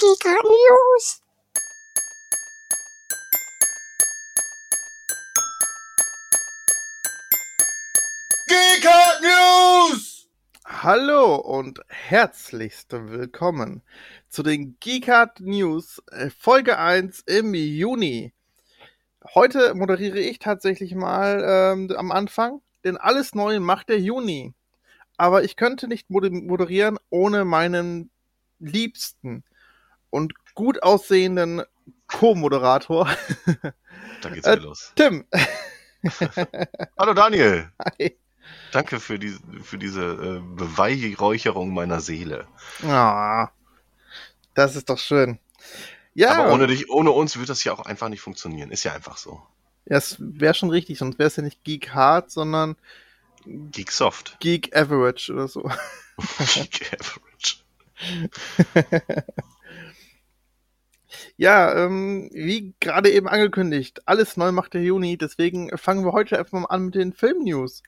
Giga News. Geekart News! Hallo und herzlichst willkommen zu den Geekart News äh, Folge 1 im Juni. Heute moderiere ich tatsächlich mal ähm, am Anfang, denn alles neu macht der Juni. Aber ich könnte nicht moderieren ohne meinen liebsten und gut aussehenden Co-Moderator. Da geht's wieder Äh, los. Tim. Hallo Daniel. Hi. Danke für, die, für diese äh, Beweihräucherung meiner Seele. Ah, das ist doch schön. Ja, Aber ohne dich, ohne uns wird das ja auch einfach nicht funktionieren. Ist ja einfach so. das wäre schon richtig, sonst wäre es ja nicht Geek Hard, sondern Geek Soft. Geek Average oder so. Geek Average. Ja, ähm, wie gerade eben angekündigt, alles neu macht der Juni, deswegen fangen wir heute einfach mal an mit den Film-News.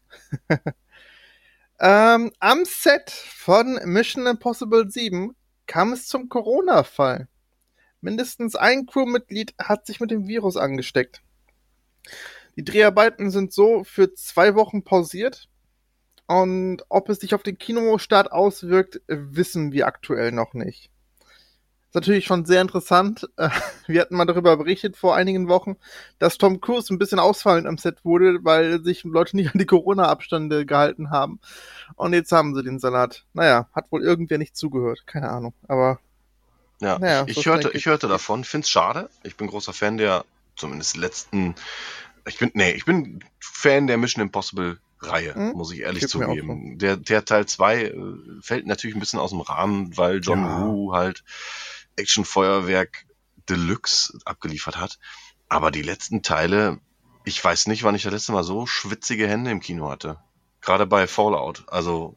ähm, am Set von Mission Impossible 7 kam es zum Corona-Fall. Mindestens ein Crewmitglied hat sich mit dem Virus angesteckt. Die Dreharbeiten sind so für zwei Wochen pausiert. Und ob es sich auf den Kinostart auswirkt, wissen wir aktuell noch nicht. Ist natürlich schon sehr interessant. Äh, Wir hatten mal darüber berichtet vor einigen Wochen, dass Tom Cruise ein bisschen ausfallend am Set wurde, weil sich Leute nicht an die Corona-Abstände gehalten haben. Und jetzt haben sie den Salat. Naja, hat wohl irgendwer nicht zugehört. Keine Ahnung. Aber Ja, Naja, ich, so hörte, ich hörte davon, find's schade. Ich bin großer Fan der, zumindest letzten, ich bin, nee, ich bin Fan der Mission Impossible Reihe, Hm? muss ich ehrlich zugeben. Der, der Teil 2 äh, fällt natürlich ein bisschen aus dem Rahmen, weil John Ja. Woo halt Actionfeuerwerk Deluxe abgeliefert hat. Aber die letzten Teile, ich weiß nicht, wann ich das letzte Mal so schwitzige Hände im Kino hatte. Gerade bei Fallout. Also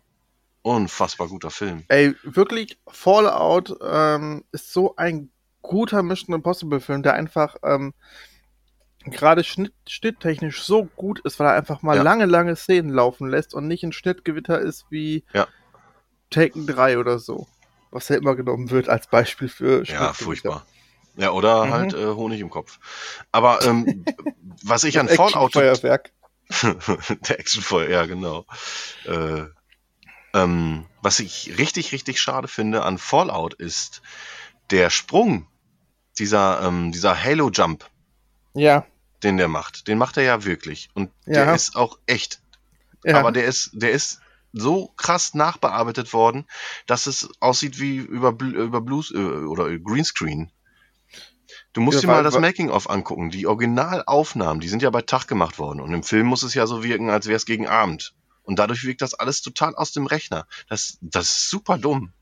unfassbar guter Film. ey, wirklich, Fallout ähm, ist so ein guter Mission Impossible Film, der einfach ähm, gerade schnitt, schnitttechnisch so gut ist, weil er einfach mal Ja. lange, lange Szenen laufen lässt und nicht ein Schnittgewitter ist wie Ja. Taken 3 oder so. Was ja immer genommen wird als Beispiel für Ja, furchtbar. Ja, oder Mhm. halt äh, Honig im Kopf. Aber ähm, was ich an Fallout Actionfeuerwerk. der Actionfeuer, ja genau. Äh, ähm, was ich richtig, richtig schade finde an Fallout ist der Sprung, dieser, ähm, dieser Halo Jump, Ja, den der macht. Den macht er ja wirklich. Und Ja. der ist auch echt. ja. Aber der ist, der ist so krass nachbearbeitet worden, dass es aussieht wie über, über Blues äh, oder Greenscreen. Du musst Ja, dir mal das Making-of angucken. Die Originalaufnahmen, die sind ja bei Tag gemacht worden. Und im Film muss es ja so wirken, als wäre es gegen Abend. Und dadurch wirkt das alles total aus dem Rechner. Das, das ist super dumm.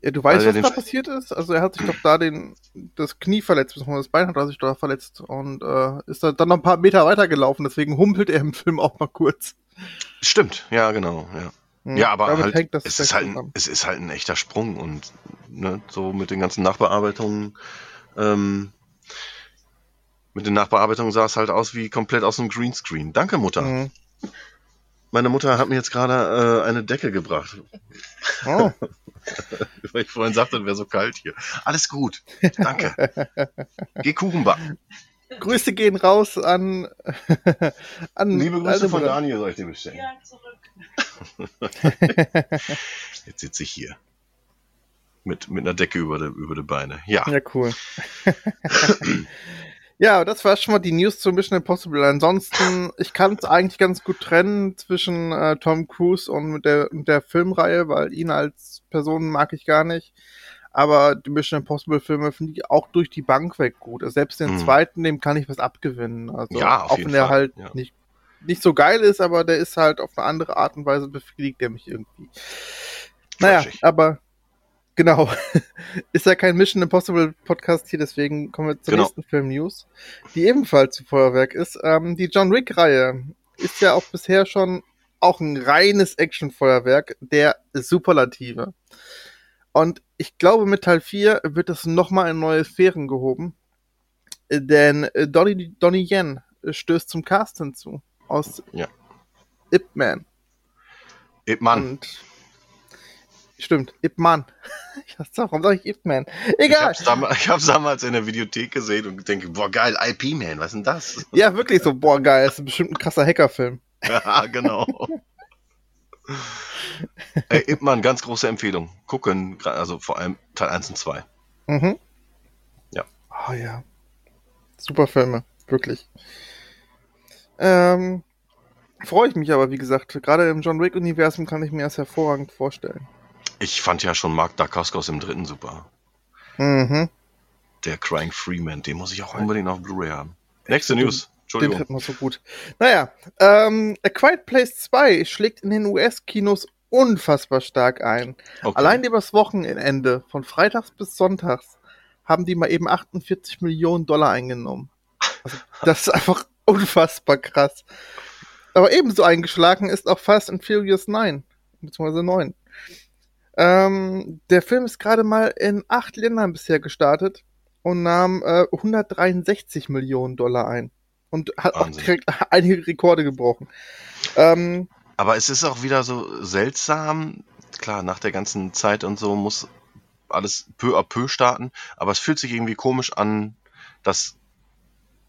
Ja, du weißt, er was da passiert ist? Also er hat sich doch da den, das Knie verletzt, beziehungsweise das Bein hat er sich da verletzt und äh, ist da dann noch ein paar Meter weitergelaufen, deswegen humpelt er im Film auch mal kurz. Stimmt, ja, genau. Ja, Hm, ja aber halt, es, ist halt, ein- es ist halt ein echter Sprung. Und ne, so mit den ganzen Nachbearbeitungen, ähm, mit den Nachbearbeitungen sah es halt aus wie komplett aus dem Greenscreen. Danke, Mutter. Mhm. Meine Mutter hat mir jetzt gerade äh, eine Decke gebracht, Oh, weil ich vorhin sagte, es wäre so kalt hier. Alles gut. Danke. Geh Kuchen backen. Grüße gehen raus an, an Liebe Grüße von. Daniel soll ich dir bestellen. Ja, zurück. Jetzt sitze ich hier. Mit, mit einer Decke über die, über die Beine. Ja. Ja, cool. ja, das war schon mal die News zu Mission Impossible. Ansonsten, ich kann es eigentlich ganz gut trennen zwischen äh, Tom Cruise und der, mit der Filmreihe, weil ihn als Person mag ich gar nicht. Aber die Mission Impossible Filme finde ich auch durch die Bank weg gut. Also selbst den Mhm. zweiten, dem kann ich was abgewinnen. Also Ja, auch wenn der Fall, halt ja. nicht, nicht so geil ist, aber der ist halt auf eine andere Art und Weise befriedigt der mich irgendwie. Naja, aber genau. ist ja kein Mission Impossible Podcast hier, deswegen kommen wir zur Genau. nächsten Film-News, die ebenfalls zu Feuerwerk ist. Ähm, die John Wick-Reihe ist ja auch bisher schon auch ein reines Action-Feuerwerk der Superlative. Und ich glaube, mit Teil 4 wird es nochmal in neue Sphären gehoben. Äh, Denn äh, Donnie, Donnie Yen äh, stößt zum Cast hinzu. Aus Ja. Ip Man. Ip Man. Und Stimmt, Ip Man. Warum sag ich Ip Man? Ich Egal. ich hab's damals in der Videothek gesehen und denke, boah, geil, IP Man, was ist denn das? Ja, wirklich so, boah, geil, das ist bestimmt ein krasser Hackerfilm. Ja, genau. Ey, Ip Man, ganz große Empfehlung. Gucken, also vor allem Teil 1 und 2. Mhm. Ja. Oh ja. Super Filme, wirklich. Ähm, freue ich mich aber, wie gesagt, gerade im John Wick-Universum kann ich mir das hervorragend vorstellen. Ich fand ja schon Mark Dacascos im dritten super. Mhm. Der Crying Freeman, den muss ich auch unbedingt auf Blu-ray haben. Nächste News. Den Entschuldigung. dritten war so gut. Naja, ähm, A Quiet Place 2 schlägt in den US-Kinos unfassbar stark ein. Okay. Allein übers Wochenende, von freitags bis sonntags, haben die mal eben 48 Millionen Dollar eingenommen. Also, das ist einfach unfassbar krass. Aber ebenso eingeschlagen ist auch Fast and Furious 9, beziehungsweise 9. Ähm, der Film ist gerade mal in acht Ländern bisher gestartet und nahm äh, 163 Millionen Dollar ein. Und hat auch Wahnsinn. direkt einige Rekorde gebrochen. Ähm, Aber es ist auch wieder so seltsam. Klar, nach der ganzen Zeit und so muss alles peu à peu starten. Aber es fühlt sich irgendwie komisch an, dass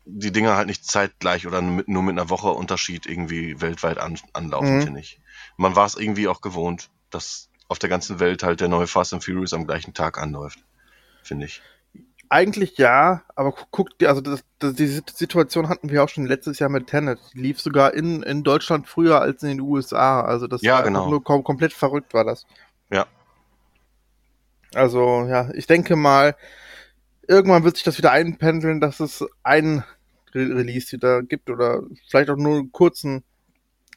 die Dinger halt nicht zeitgleich oder mit, nur mit einer Woche Unterschied irgendwie weltweit an, anlaufen, Mhm. finde ich. Man war es irgendwie auch gewohnt, dass auf der ganzen Welt halt der neue Fast and Furious am gleichen Tag anläuft. Finde ich. Eigentlich ja, aber gu- guck dir, also das, das, die Sit- Situation hatten wir auch schon letztes Jahr mit Tenet. Die lief sogar in, in Deutschland früher als in den USA. Also das Ja, war genau. nur kom komplett verrückt war das. Ja. Also ja, ich denke mal, irgendwann wird sich das wieder einpendeln, dass es ein Re Release wieder gibt oder vielleicht auch nur einen kurzen,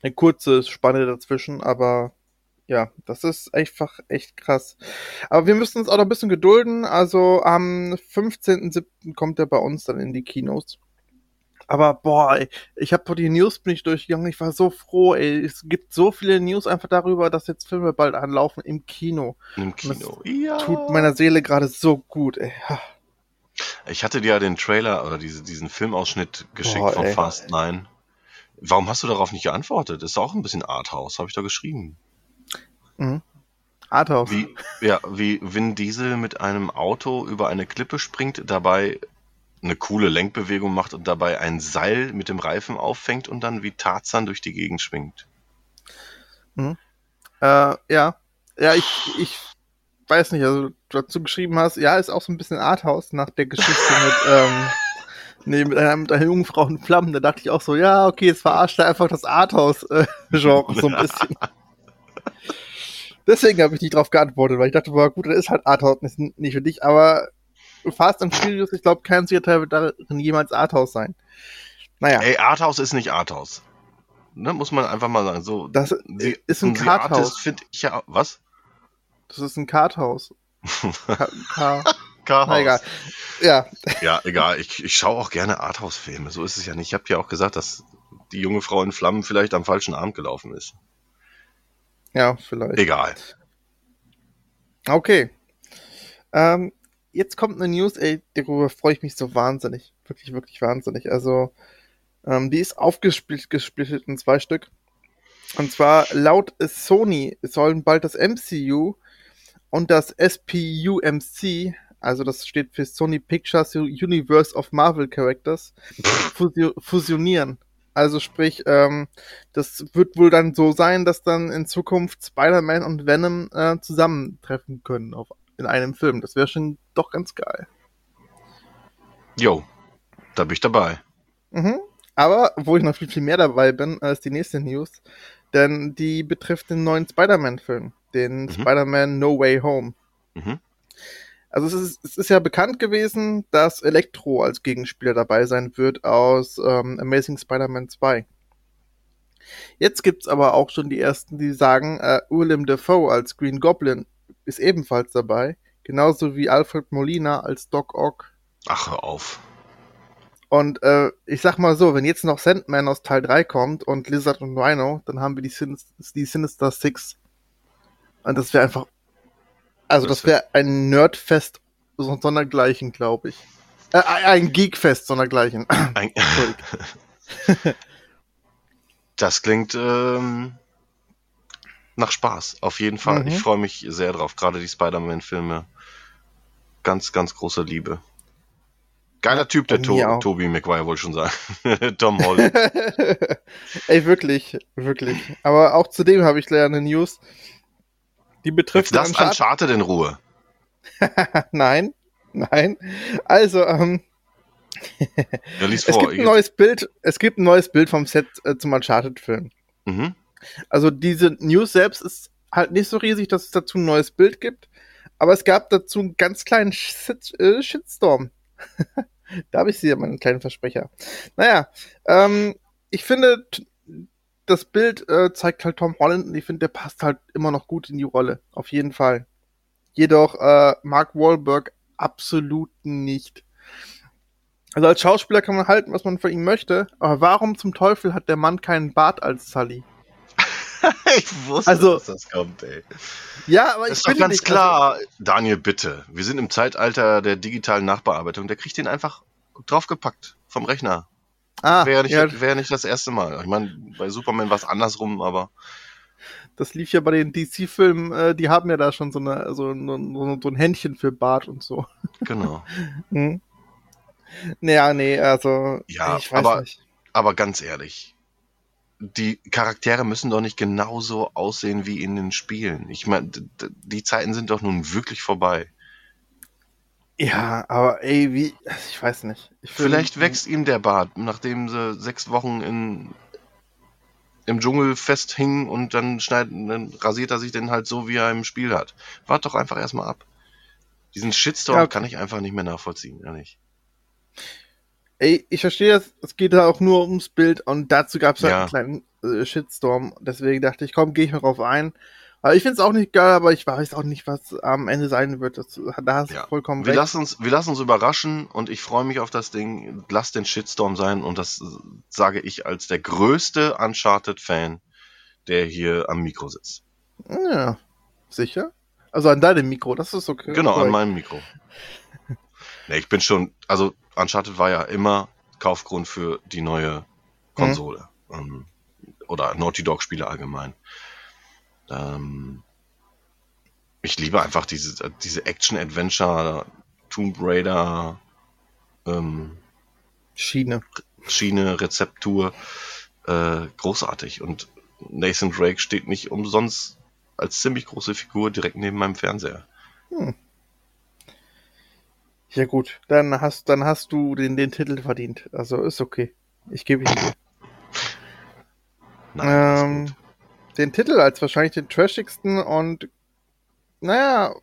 eine kurze Spanne dazwischen, aber ja, das ist einfach echt krass. Aber wir müssen uns auch noch ein bisschen gedulden. Also am 15.07. kommt er bei uns dann in die Kinos. Aber boah, ey, ich habe vor die News bin ich durchgegangen. Ich war so froh, ey. Es gibt so viele News einfach darüber, dass jetzt Filme bald anlaufen im Kino. Im Kino. Ja. Tut meiner Seele gerade so gut, ey. Ich hatte dir ja den Trailer oder diese, diesen Filmausschnitt geschickt Boah, von ey. Fast 9. Warum hast du darauf nicht geantwortet? Ist auch ein bisschen Arthouse, habe ich da geschrieben. Mhm. Arthouse. Wie, ja, wie Vin Diesel mit einem Auto über eine Klippe springt, dabei eine coole Lenkbewegung macht und dabei ein Seil mit dem Reifen auffängt und dann wie Tarzan durch die Gegend schwingt. Äh, ja. Ja, ich, ich weiß nicht, also du dazu geschrieben hast, ja, ist auch so ein bisschen Arthouse nach der Geschichte mit, ähm, nee, mit einer, mit einer jungen Frau in Flammen. Da dachte ich auch so, ja, okay, jetzt verarscht er einfach das Arthouse-Genre so ein bisschen. Deswegen habe ich nicht drauf geantwortet, weil ich dachte, boah, gut, das ist halt Arthouse nicht, nicht für dich, aber Fast and Furious, ich glaube, kein Teil wird darin jemals Arthouse sein. Naja, Ey, Arthouse ist nicht Arthouse. Ne, muss man einfach mal sagen. So, das die- ist ein Karthaus. Finde ich ja. Was? Das ist ein Karthaus. Ka Ka Karhaus. Na egal. Ja, Ja, egal. Ich, ich schaue auch gerne Arthouse-Filme. So ist es ja nicht. Ich habe ja auch gesagt, dass die junge Frau in Flammen vielleicht am falschen Abend gelaufen ist. Ja, vielleicht. Egal. Okay. Ähm, jetzt kommt eine News, ey, darüber freue ich mich so wahnsinnig. Wirklich, wirklich wahnsinnig. Also, ähm, die ist aufgesplittet gesplittet in zwei Stück. Und zwar laut Sony sollen bald das MCU und das SPUMC, also das steht für Sony Pictures Universe of Marvel Characters, fusio fusionieren. Also sprich, ähm, das wird wohl dann so sein, dass dann in Zukunft Spider-Man und Venom äh, zusammentreffen können auf, in einem Film. Das wäre schon doch ganz geil. Jo, da bin ich dabei. Mhm. Aber wo ich noch viel, viel mehr dabei bin, äh, ist die nächste News. Denn die betrifft den neuen Spider-Man-Film. Den Mhm. Spider-Man No Way Home. Mhm. Also es ist, es ist ja bekannt gewesen, dass Elektro als Gegenspieler dabei sein wird aus ähm, Amazing Spider-Man 2. Jetzt gibt's aber auch schon die ersten, die sagen, äh, Willem Dafoe als Green Goblin ist ebenfalls dabei. Genauso wie Alfred Molina als Doc Ock. Ach, hör auf. Und äh, ich sag mal so, wenn jetzt noch Sandman aus Teil 3 kommt und Lizard und Rhino, dann haben wir die, Sinis die Sinister Six. Und das wäre einfach. Also, Das wäre ein Nerdfest so- sondergleichen, glaube ich. Äh, ein Geekfest sondergleichen. Ein, das klingt ähm, nach Spaß, auf jeden Fall. Mhm. Ich freue mich sehr drauf, gerade die Spider-Man-Filme. Ganz, ganz große Liebe. Geiler Typ, der to auch. Toby Maguire, wollte schon sagen. Tom Holland. Ey, wirklich, wirklich. Aber auch zudem habe ich leider eine News. Die betrifft lass Uncharted- Uncharted in Ruhe. Nein, nein. Also, ähm, Ja, es vor. gibt ein neues Bild, es gibt ein neues Bild vom Set äh, zum Uncharted-Film. mhm. Also diese News selbst ist halt nicht so riesig, dass es dazu ein neues Bild gibt. Aber es gab dazu einen ganz kleinen Shit, äh, Shitstorm. da habe ich sie, meinen kleinen Versprecher. Naja, ähm, ich finde, das Bild äh, zeigt halt Tom Holland und ich finde, der passt halt immer noch gut in die Rolle. Auf jeden Fall. Jedoch äh, Mark Wahlberg absolut nicht. Also als Schauspieler kann man halten, was man von ihm möchte, aber warum zum Teufel hat der Mann keinen Bart als Sully? ich wusste, Also- dass das kommt, ey. Ja, aber ich ist doch ganz nicht, klar, Daniel, bitte. Wir sind im Zeitalter der digitalen Nachbearbeitung. Der kriegt den einfach draufgepackt vom Rechner. Ah, Wäre nicht, ja, wär nicht das erste Mal. Ich meine, bei Superman war es andersrum, aber das lief ja bei den DC-Filmen, äh, die haben ja da schon so, eine, so, so, so ein Händchen für Bart und so. genau. Hm. Naja, nee, also, Ja, ich weiß aber- nicht. Aber ganz ehrlich, die Charaktere müssen doch nicht genauso aussehen wie in den Spielen. Ich meine, die Zeiten sind doch nun wirklich vorbei. Ja, aber ey, wie, ich weiß nicht. Ich Vielleicht wächst ihm der Bart, nachdem sie sechs Wochen in, im Dschungel festhing und dann, schneidet, dann rasiert er sich den halt so, wie er im Spiel hat. Wart doch einfach erstmal ab. Diesen Shitstorm Ja, okay. kann ich einfach nicht mehr nachvollziehen, ehrlich. Ey, ich verstehe das, es geht da auch nur ums Bild und dazu gab es halt Ja. einen kleinen äh, Shitstorm. Deswegen dachte ich, komm, gehe ich mal drauf ein. Aber ich finde es auch nicht geil, aber ich weiß auch nicht, was am Ende sein wird. Das, da hast du Ja. vollkommen Wir recht. lassen, uns, wir lassen uns überraschen und ich freue mich auf das Ding. Lass den Shitstorm sein und das sage ich als der größte Uncharted-Fan, der hier am Mikro sitzt. Ja, sicher? Also an deinem Mikro, das ist okay. Genau, an meinem Mikro. nee, ich bin schon, also Uncharted war ja immer Kaufgrund für die neue Konsole. Ähm, oder Naughty Dog-Spiele allgemein. Ähm, ich liebe einfach diese, diese Action-Adventure, Tomb Raider, ähm, Schiene. Schiene, Rezeptur, äh, großartig. Und Nathan Drake steht nicht umsonst als ziemlich große Figur direkt neben meinem Fernseher. Ja gut, dann hast, dann hast du den, den Titel verdient. Also ist okay. Ich gebe ihn dir. Nein, Ähm, gut. Den Titel als wahrscheinlich den trashigsten und naja,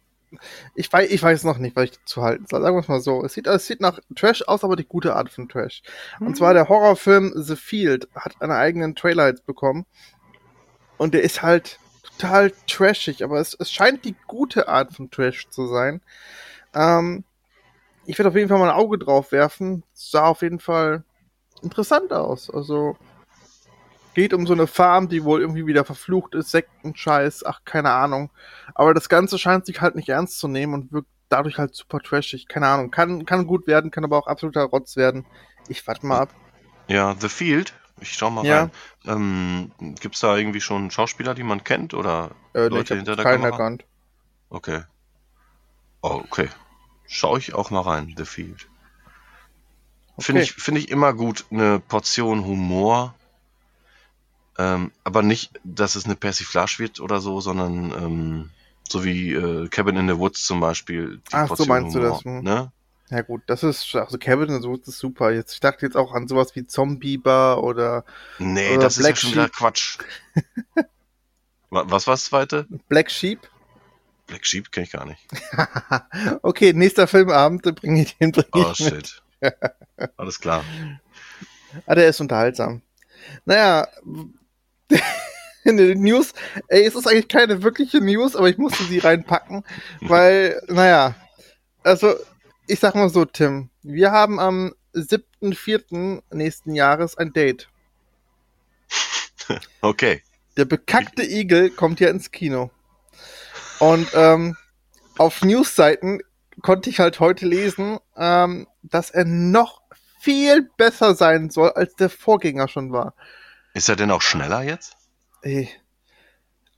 ich weiß, ich weiß noch nicht, was ich dazu halten soll. Sagen wir es mal so. Es sieht, es sieht nach Trash aus, aber die gute Art von Trash. Und zwar der Horrorfilm The Field hat einen eigenen Trailer jetzt bekommen. Und der ist halt total trashig, aber es, es scheint die gute Art von Trash zu sein. Ähm, ich werde auf jeden Fall mal ein Auge drauf werfen. Sah auf jeden Fall interessant aus. Also geht um so eine Farm, die wohl irgendwie wieder verflucht ist, Sektenscheiß, ach, keine Ahnung. Aber das Ganze scheint sich halt nicht ernst zu nehmen und wirkt dadurch halt super trashig. Keine Ahnung. Kann, kann gut werden, kann aber auch absoluter Rotz werden. Ich warte mal ab. Ja, The Field. Ich schau mal Ja. rein. Ähm, gibt's da irgendwie schon Schauspieler, die man kennt oder Äh, ich Leute hab hinter der keinen Kamera? erkannt. Okay. Oh, okay. Schau ich auch mal rein, The Field. Finde Okay. ich, finde ich immer gut, eine Portion Humor. Ähm, aber nicht, dass es eine Persiflage wird oder so, sondern ähm, so wie äh, Cabin in the Woods zum Beispiel. Ach, so meinst du das, hm. Ne? Ja gut, das ist, also Kevin, so ist super. Jetzt, ich dachte jetzt auch an sowas wie Zombieber oder Nee, Oder das ist ja Black schon wieder. Quatsch. Wa- Was war das zweite? Black Sheep. Black Sheep kenne ich gar nicht. okay, nächster Filmabend, dann bringe ich den bring Oh shit. Alles klar. Ah, der ist unterhaltsam. Naja, in den News, ey, es ist eigentlich keine wirkliche News, aber ich musste sie reinpacken, weil, naja, also, ich sag mal so, Tim, wir haben am 7.4. nächsten Jahres ein Date. Okay. Der bekackte Igel kommt ja ins Kino. Und ähm, auf Newsseiten konnte ich halt heute lesen, ähm, dass er noch viel besser sein soll, als der Vorgänger schon war. Ist er denn auch schneller jetzt? Ey.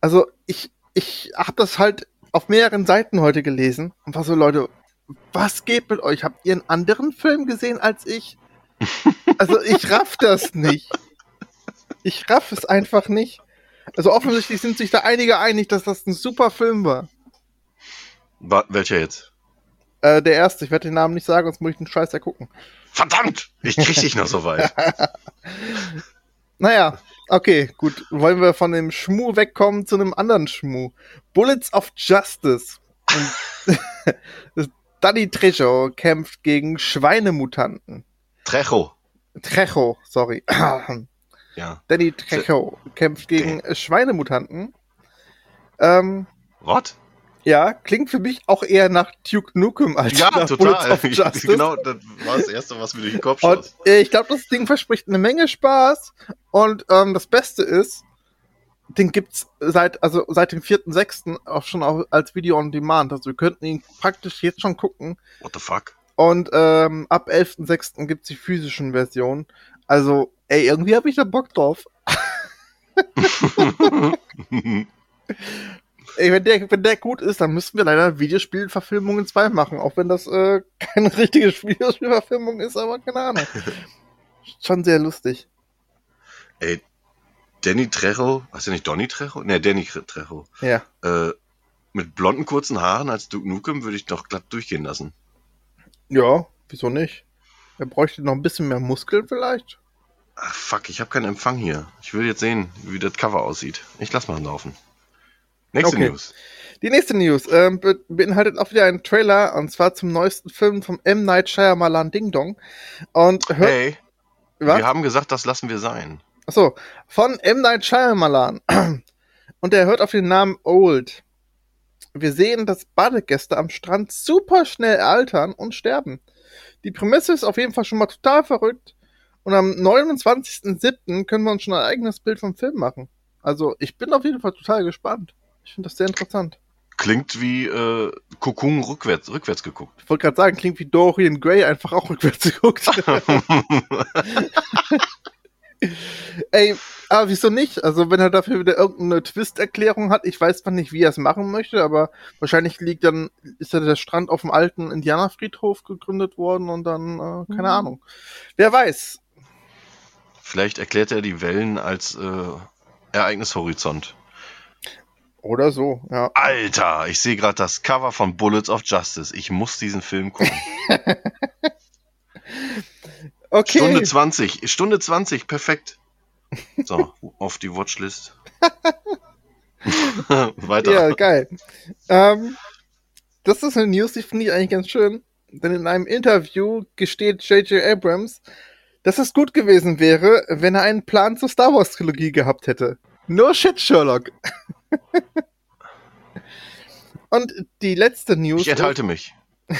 Also ich, ich habe das halt auf mehreren Seiten heute gelesen und war so, Leute, was geht mit euch? Habt ihr einen anderen Film gesehen als ich? Also ich raff das nicht. Ich raff es einfach nicht. Also offensichtlich sind sich da einige einig, dass das ein super Film war. Wa welcher jetzt? Äh, der erste, ich werde den Namen nicht sagen, sonst muss ich den Scheiß ja gucken. Verdammt! Ich krieg dich noch so weit. Naja, okay, gut. Wollen wir von dem Schmu wegkommen zu einem anderen Schmu. Bullets of Justice. Danny Trejo kämpft gegen Schweinemutanten. Trejo. Trejo, sorry. Ja. Danny Trejo kämpft gegen Schweinemutanten. Ähm, What? Ja, klingt für mich auch eher nach Duke Nukem als Ja, nach total. genau, das war das Erste, was mir durch den Kopf Und schoss. äh, ich glaube, das Ding verspricht eine Menge Spaß. Und ähm, das Beste ist, den gibt's seit also seit dem 4.6. auch schon auch als Video on Demand. Also wir könnten ihn praktisch jetzt schon gucken. What the fuck? Und ähm, ab 11.6. gibt's die physischen Versionen. Also, ey, irgendwie habe ich da Bock drauf. Ey, wenn der, wenn der gut ist, dann müssten wir leider Videospielverfilmungen 2 machen, auch wenn das äh, keine richtige Videospielverfilmung ist, aber keine Ahnung. Schon sehr lustig. Ey, Danny Trejo, heißt der nicht Donny Trejo? Ne, Danny Trejo. Ja. Äh, mit blonden kurzen Haaren als Duke Nukem würde ich doch glatt durchgehen lassen. Ja, wieso nicht? Er bräuchte noch ein bisschen mehr Muskeln vielleicht. Ach fuck, ich habe keinen Empfang hier. Ich will jetzt sehen, wie das Cover aussieht. Ich lass mal laufen. Nächste Okay. News. Die nächste News ähm, be beinhaltet auch wieder einen Trailer und zwar zum neuesten Film vom M. Night Shyamalan Ding Dong. Und hört, Hey, was? wir haben gesagt, das lassen wir sein. Achso, von M. Night Shyamalan. Und er hört auf den Namen Old. Wir sehen, dass Badegäste am Strand super schnell altern und sterben. Die Prämisse ist auf jeden Fall schon mal total verrückt. Und am 29.07. können wir uns schon ein eigenes Bild vom Film machen. Also, ich bin auf jeden Fall total gespannt. Ich finde das sehr interessant. Klingt wie äh, Kokung rückwärts, rückwärts geguckt. Ich wollte gerade sagen, klingt wie Dorian Gray einfach auch rückwärts geguckt. Ey, aber wieso nicht? Also, wenn er dafür wieder irgendeine Twist-Erklärung hat, ich weiß zwar nicht, wie er es machen möchte, aber wahrscheinlich liegt dann, ist ja der Strand auf dem alten Indianerfriedhof gegründet worden und dann, äh, keine Mhm. Ahnung. Wer weiß. Vielleicht erklärt er die Wellen als äh, Ereignishorizont. Oder so, ja. Alter, ich sehe gerade das Cover von Bullets of Justice. Ich muss diesen Film gucken. Okay. Stunde 20. Stunde 20, perfekt. So, auf die Watchlist. Weiter. Ja, geil. Ähm, das ist eine News, die finde ich eigentlich ganz schön. Denn in einem Interview gesteht J.J. Abrams, dass es gut gewesen wäre, wenn er einen Plan zur Star Wars Trilogie gehabt hätte. No shit, Sherlock. Und die letzte News. ich enthalte mich.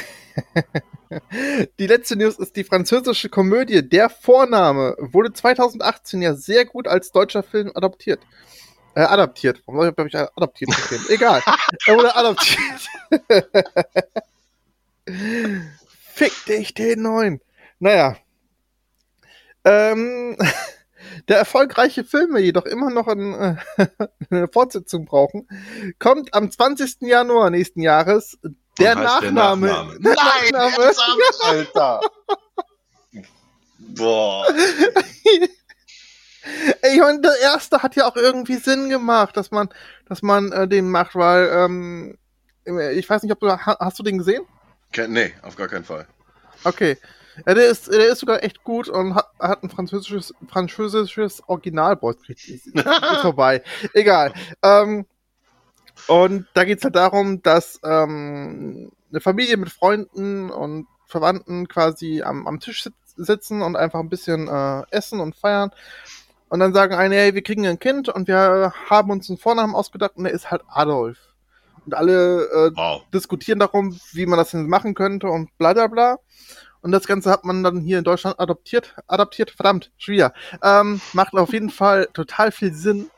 Die letzte News ist die französische Komödie Der Vorname. Wurde 2018 ja sehr gut als deutscher Film adaptiert. Äh, adaptiert. Warum habe ich adaptiert geschrieben? Egal. Er wurde adaptiert. Fick dich den neuen. Naja. Ähm, der erfolgreiche Filme jedoch immer noch ein, äh, eine Fortsetzung brauchen, kommt am 20. Januar nächsten Jahres der Nachname. Der Nachname. Der Nein, Nachname. ernsthaft, Alter. Boah. Ich meine, der erste hat ja auch irgendwie Sinn gemacht, dass man, dass man äh, den macht, weil, ähm, ich weiß nicht, ob du, ha- hast du den gesehen? Ke- Nee, auf gar keinen Fall. Okay. Ja, der ist, der ist sogar echt gut und hat, hat ein französisches, französisches Original. Boah, ist, vorbei. Egal. Ähm, und da geht's halt darum, dass ähm, eine Familie mit Freunden und Verwandten quasi am, am Tisch sit sitzen und einfach ein bisschen äh, essen und feiern. Und dann sagen eine, hey, wir kriegen ein Kind und wir haben uns einen Vornamen ausgedacht und der ist halt Adolf. Und alle äh, Wow. diskutieren darum, wie man das denn machen könnte und bla bla bla. Und das Ganze hat man dann hier in Deutschland adoptiert, adaptiert, verdammt, schwer. Ähm, macht auf jeden Fall total viel Sinn,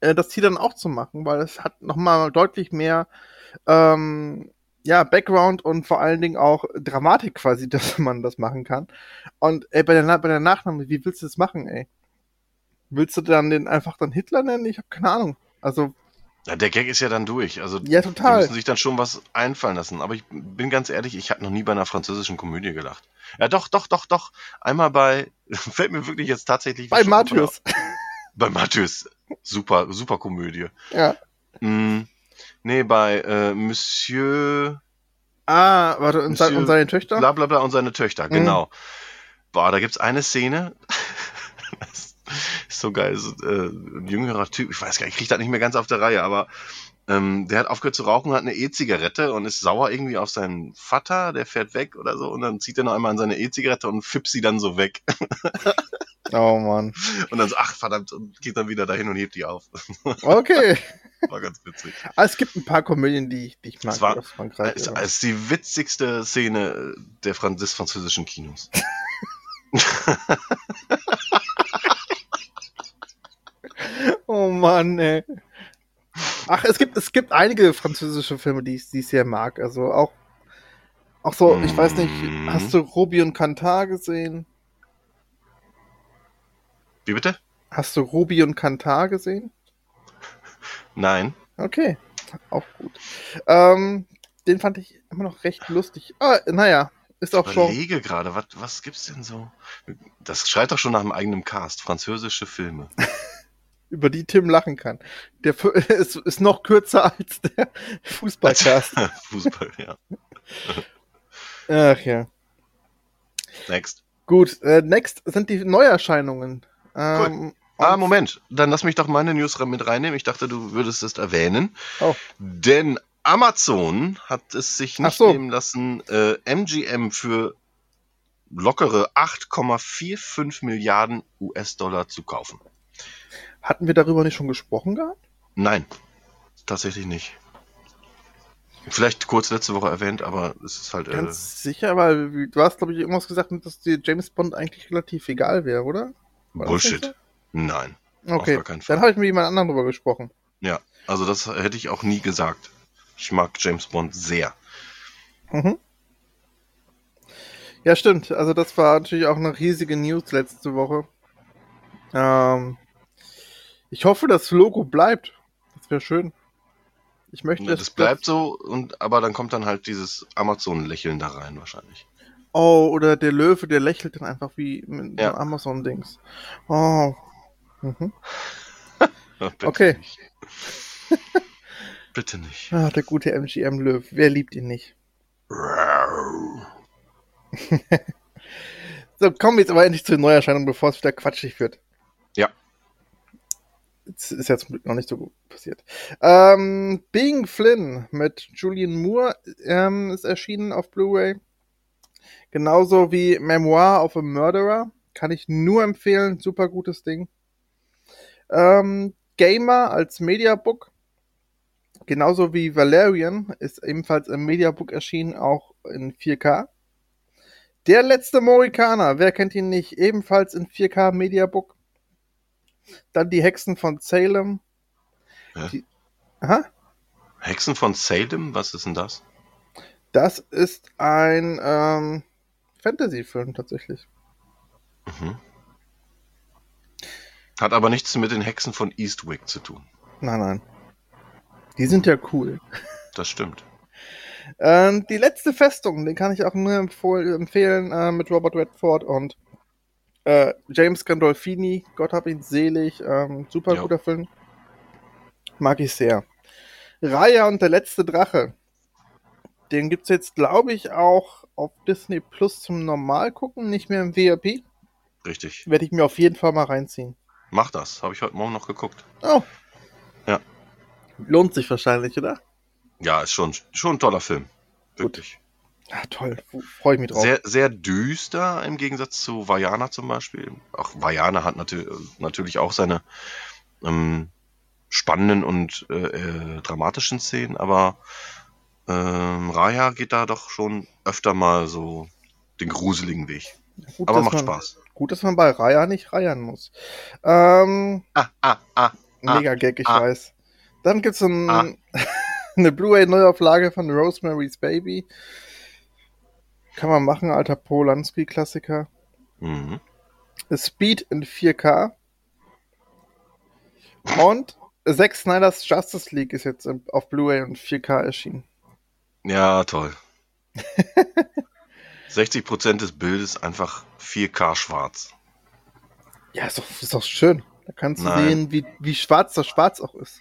äh, das hier dann auch zu machen, weil es hat nochmal deutlich mehr ähm, ja, Background und vor allen Dingen auch Dramatik quasi, dass man das machen kann. Und ey, bei der, bei der Nachname, wie willst du das machen, ey? Willst du dann den einfach dann Hitler nennen? Ich habe keine Ahnung. Also, Ja, der Gag ist ja dann durch. Also ja, die total. müssen sich dann schon was einfallen lassen. Aber ich bin ganz ehrlich, ich habe noch nie bei einer französischen Komödie gelacht. Ja, doch, doch, doch, doch. Einmal bei, fällt mir wirklich jetzt tatsächlich Bei Matthäus. Bei Matthäus. Super, super Komödie. Ja. Mm, nee, bei äh, Monsieur Ah, warte, und, Monsieur- und seine Töchter? bla bla bla und seine Töchter, Mhm. genau. Boah, da gibt's eine Szene. das ist so geil. So, äh, ein jüngerer Typ, ich weiß gar nicht, ich krieg das nicht mehr ganz auf der Reihe, aber ähm, der hat aufgehört zu rauchen, hat eine E-Zigarette und ist sauer irgendwie auf seinen Vater, der fährt weg oder so und dann zieht er noch einmal an seine E-Zigarette und fippt sie dann so weg. Oh Mann. Und dann so, ach verdammt, und geht dann wieder dahin und hebt die auf. Okay. War ganz witzig. Ah, es gibt ein paar Komödien, die, ich- die ich mag Es war- aus Frankreich. Es ist die witzigste Szene der Fran des französischen Kinos. Oh Mann, ey. Ach, es gibt, es gibt einige französische Filme, die ich, die ich sehr mag. Also auch, auch so, ich weiß nicht, Mhm. hast du Ruby und Kantar gesehen? Wie bitte? Hast du Ruby und Kantar gesehen? Nein. Okay, auch gut. Ähm, den fand ich immer noch recht lustig. Ah, naja, ist auch Ich schon. überlege gerade, was, was gibt's denn so? Das schreit doch schon nach einem eigenen Cast. Französische Filme. über die Tim lachen kann. Der ist, ist noch kürzer als der Fußballcast. Fußball, ja. Ach ja. Next. Gut, äh, next sind die Neuerscheinungen. Ähm, Ah, und- Moment. Dann lass mich doch meine News mit reinnehmen. Ich dachte, du würdest es erwähnen. Oh. Denn Amazon hat es sich nicht so. nehmen lassen, äh, MGM für lockere 8,45 Milliarden US-Dollar zu kaufen. Hatten wir darüber nicht schon gesprochen gehabt? Nein, tatsächlich nicht. Vielleicht kurz letzte Woche erwähnt, aber es ist halt. Äh, Ganz sicher, weil du hast, glaube ich, irgendwas gesagt, dass dir James Bond eigentlich relativ egal wäre, oder? War Bullshit. Nein. Okay, dann habe ich mit jemand anderem drüber gesprochen. Ja, also das hätte ich auch nie gesagt. Ich mag James Bond sehr. Mhm. Ja, stimmt. Also das war natürlich auch eine riesige News letzte Woche. Ähm, ich hoffe, das Logo bleibt. Das wäre schön. Ich möchte Das, bleibt so, und aber dann kommt dann halt dieses Amazon-Lächeln da rein wahrscheinlich. Oh, oder der Löwe, der lächelt dann einfach wie mit Ja. Amazon-Dings. Oh. Mhm. Okay. Nicht. Bitte nicht. Ah, der gute MGM-Löwe. Wer liebt ihn nicht? So, kommen wir jetzt aber endlich zu den Neuerscheinungen, bevor es wieder quatschig wird. Ja. Das ist ja zum Glück noch nicht so gut passiert. Ähm, Being Flynn mit Julian Moore ähm, ist erschienen auf Blu-ray. Genauso wie Memoir of a Murderer. Kann ich nur empfehlen. Super gutes Ding. Ähm, Gamer als Mediabook. Genauso wie Valerian ist ebenfalls im Mediabook erschienen, auch in 4K. Der letzte Mohikaner, wer kennt ihn nicht? Ebenfalls in 4K Mediabook. Dann die Hexen von Salem. Hä? Die, aha, Hexen von Salem, was ist denn das? das ist ein ähm, Fantasy-Film tatsächlich. Mhm. Hat aber nichts mit den Hexen von Eastwick zu tun. Nein, nein. Die sind ja cool. Das stimmt. Ähm, die letzte Festung, den kann ich auch nur empfehlen äh, mit Robert Redford und äh, James Gandolfini. Gott hab ihn selig. Ähm, super Ja. guter Film. Mag ich sehr. Raya und der letzte Drache. Den gibt's jetzt, glaube ich, auch auf Disney Plus zum Normal gucken, nicht mehr im VIP. Richtig. Werde ich mir auf jeden Fall mal reinziehen. Mach das. Habe ich heute Morgen noch geguckt. Oh. Ja. Lohnt sich wahrscheinlich, oder? Ja, ist schon, schon ein toller Film. Wirklich. Ah, toll. Freue ich mich drauf. Sehr, sehr düster im Gegensatz zu Vajana zum Beispiel. Auch Vajana hat natür natürlich auch seine ähm, spannenden und äh, äh, dramatischen Szenen, aber ähm, Raya geht da doch schon öfter mal so den gruseligen Weg. Gut, Aber macht man, Spaß. Gut, dass man bei Raya nicht reiern muss. Ähm, Ah, ah, ah. Ah, mega Gag, ich ah. weiß. Dann gibt's ein, Ah. eine Blu-ray-Neuauflage von Rosemary's Baby. Kann man machen, alter Polanski-Klassiker. Mhm. Speed in 4K. Und Zack Snyder's Justice League ist jetzt auf Blu-ray und 4K erschienen. Ja, toll. 60% des Bildes einfach 4K schwarz. Ja, ist doch, ist doch schön. Da kannst du Nein. sehen, wie, wie schwarz das Schwarz auch ist.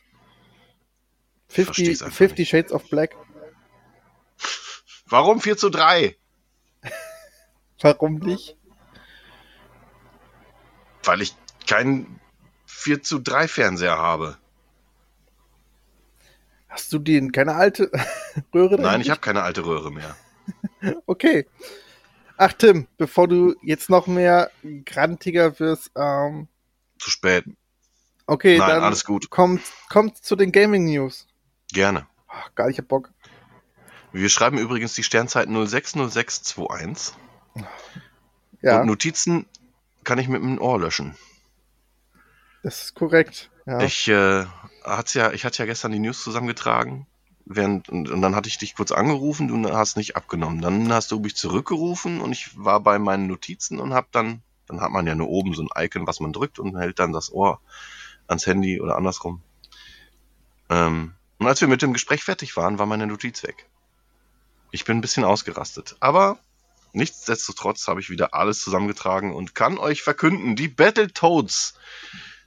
versteh's 50, einfach 50 nicht. Shades of Black. Warum 4 zu 3? Warum nicht? Weil ich keinen 4 zu 3 Fernseher habe. Hast du die in keine alte Röhre? Nein, ich habe keine alte Röhre mehr. Okay. Ach, Tim, bevor du jetzt noch mehr grantiger wirst, ähm, Zu spät. okay, Nein, dann alles gut. kommt, kommt zu den Gaming News. Gerne. Ach, geil, ich hab Bock. Wir schreiben übrigens die Sternzeit 060621. Ja, Und Notizen kann ich mit dem Ohr löschen. das ist korrekt. Ja. Ich, äh, hat's ja, ich hatte ja gestern die News zusammengetragen. Während, und, und dann hatte ich dich kurz angerufen, du hast nicht abgenommen. Dann hast du mich zurückgerufen und ich war bei meinen Notizen und hab dann, dann hat man ja nur oben so ein Icon, was man drückt und hält dann das Ohr ans Handy oder andersrum. Ähm, und als wir mit dem Gespräch fertig waren, war meine Notiz weg. Ich bin ein bisschen ausgerastet. Aber nichtsdestotrotz habe ich wieder alles zusammengetragen und kann euch verkünden, die Battletoads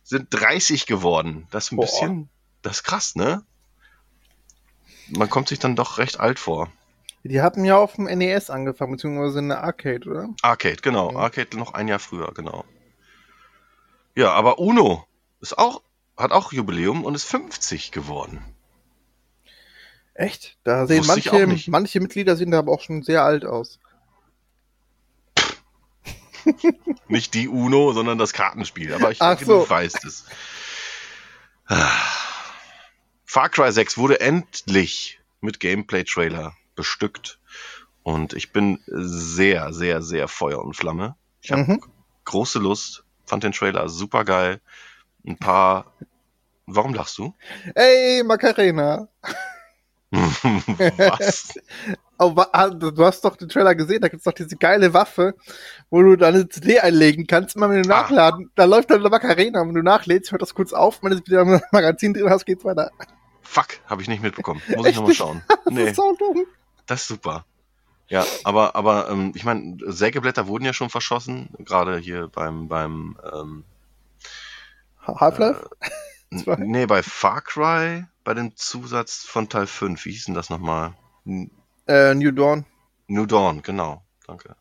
sind 30 geworden. Das ist ein Boah. bisschen, das ist krass, ne? Man kommt sich dann doch recht alt vor. Die hatten ja auf dem NES angefangen, beziehungsweise in der Arcade, oder? Arcade, genau. Ja. Arcade noch ein Jahr früher, genau. Ja, aber Uno ist auch, hat auch Jubiläum und ist 50 geworden. Echt? Da sehen Wusste manche, manche Mitglieder sehen da aber auch schon sehr alt aus. Nicht die Uno, sondern das Kartenspiel. Aber ich Ach denke, so. du weißt es. Far Cry 6 wurde endlich mit Gameplay-Trailer bestückt. Und ich bin sehr, sehr, sehr Feuer und Flamme. Ich habe Mhm. große Lust, fand den Trailer super geil. Ein paar. Warum lachst du? Ey, Macarena! Was? Oh, wa- ah, du hast doch den Trailer gesehen, da gibt's doch diese geile Waffe, wo du deine CD einlegen kannst, immer wenn du Ah. nachladen. Da läuft dann eine Macarena, wenn du nachlädst, hört das kurz auf, wenn du wieder ein Magazin drin hast, geht's weiter. Fuck, habe ich nicht mitbekommen. Muss ich nochmal schauen. Das Nee, ist so dumm. das ist super. Ja, aber, aber ähm, ich meine, Sägeblätter wurden ja schon verschossen, gerade hier beim, beim ähm, Half-Life? Zwei. Nee, bei Far Cry, bei dem Zusatz von Teil 5, wie hieß denn das nochmal? Äh, New Dawn. New Dawn, genau, danke.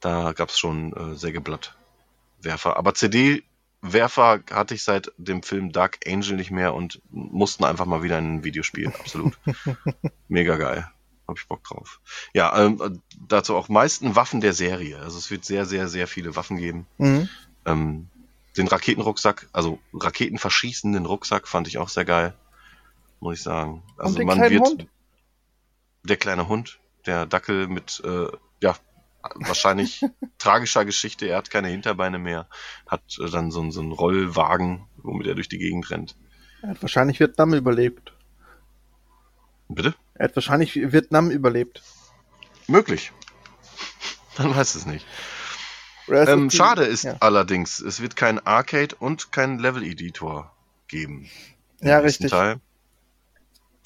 Da gab's schon äh, Sägeblattwerfer. Aber CD-Werfer hatte ich seit dem Film Dark Angel nicht mehr und mussten einfach mal wieder in ein Videospiel, absolut. Mega geil. Hab ich Bock drauf. Ja, ähm, äh, dazu auch meisten Waffen der Serie. Also es wird sehr, sehr, sehr viele Waffen geben. Mhm. Ähm, den Raketenrucksack, also raketenverschießenden Rucksack fand ich auch sehr geil, muss ich sagen. Also man wird Hund? Der kleine Hund, der Dackel mit äh, ja wahrscheinlich tragischer Geschichte. Er hat keine Hinterbeine mehr, hat äh, dann so, einen- so einen Rollwagen, womit er durch die Gegend rennt. Er hat wahrscheinlich Vietnam überlebt. Bitte? Er hat wahrscheinlich Vietnam überlebt. Möglich. Man weiß es nicht. Ist Ähm, schade ist Ja, allerdings, es wird kein Arcade und kein Level-Editor geben. ja richtig.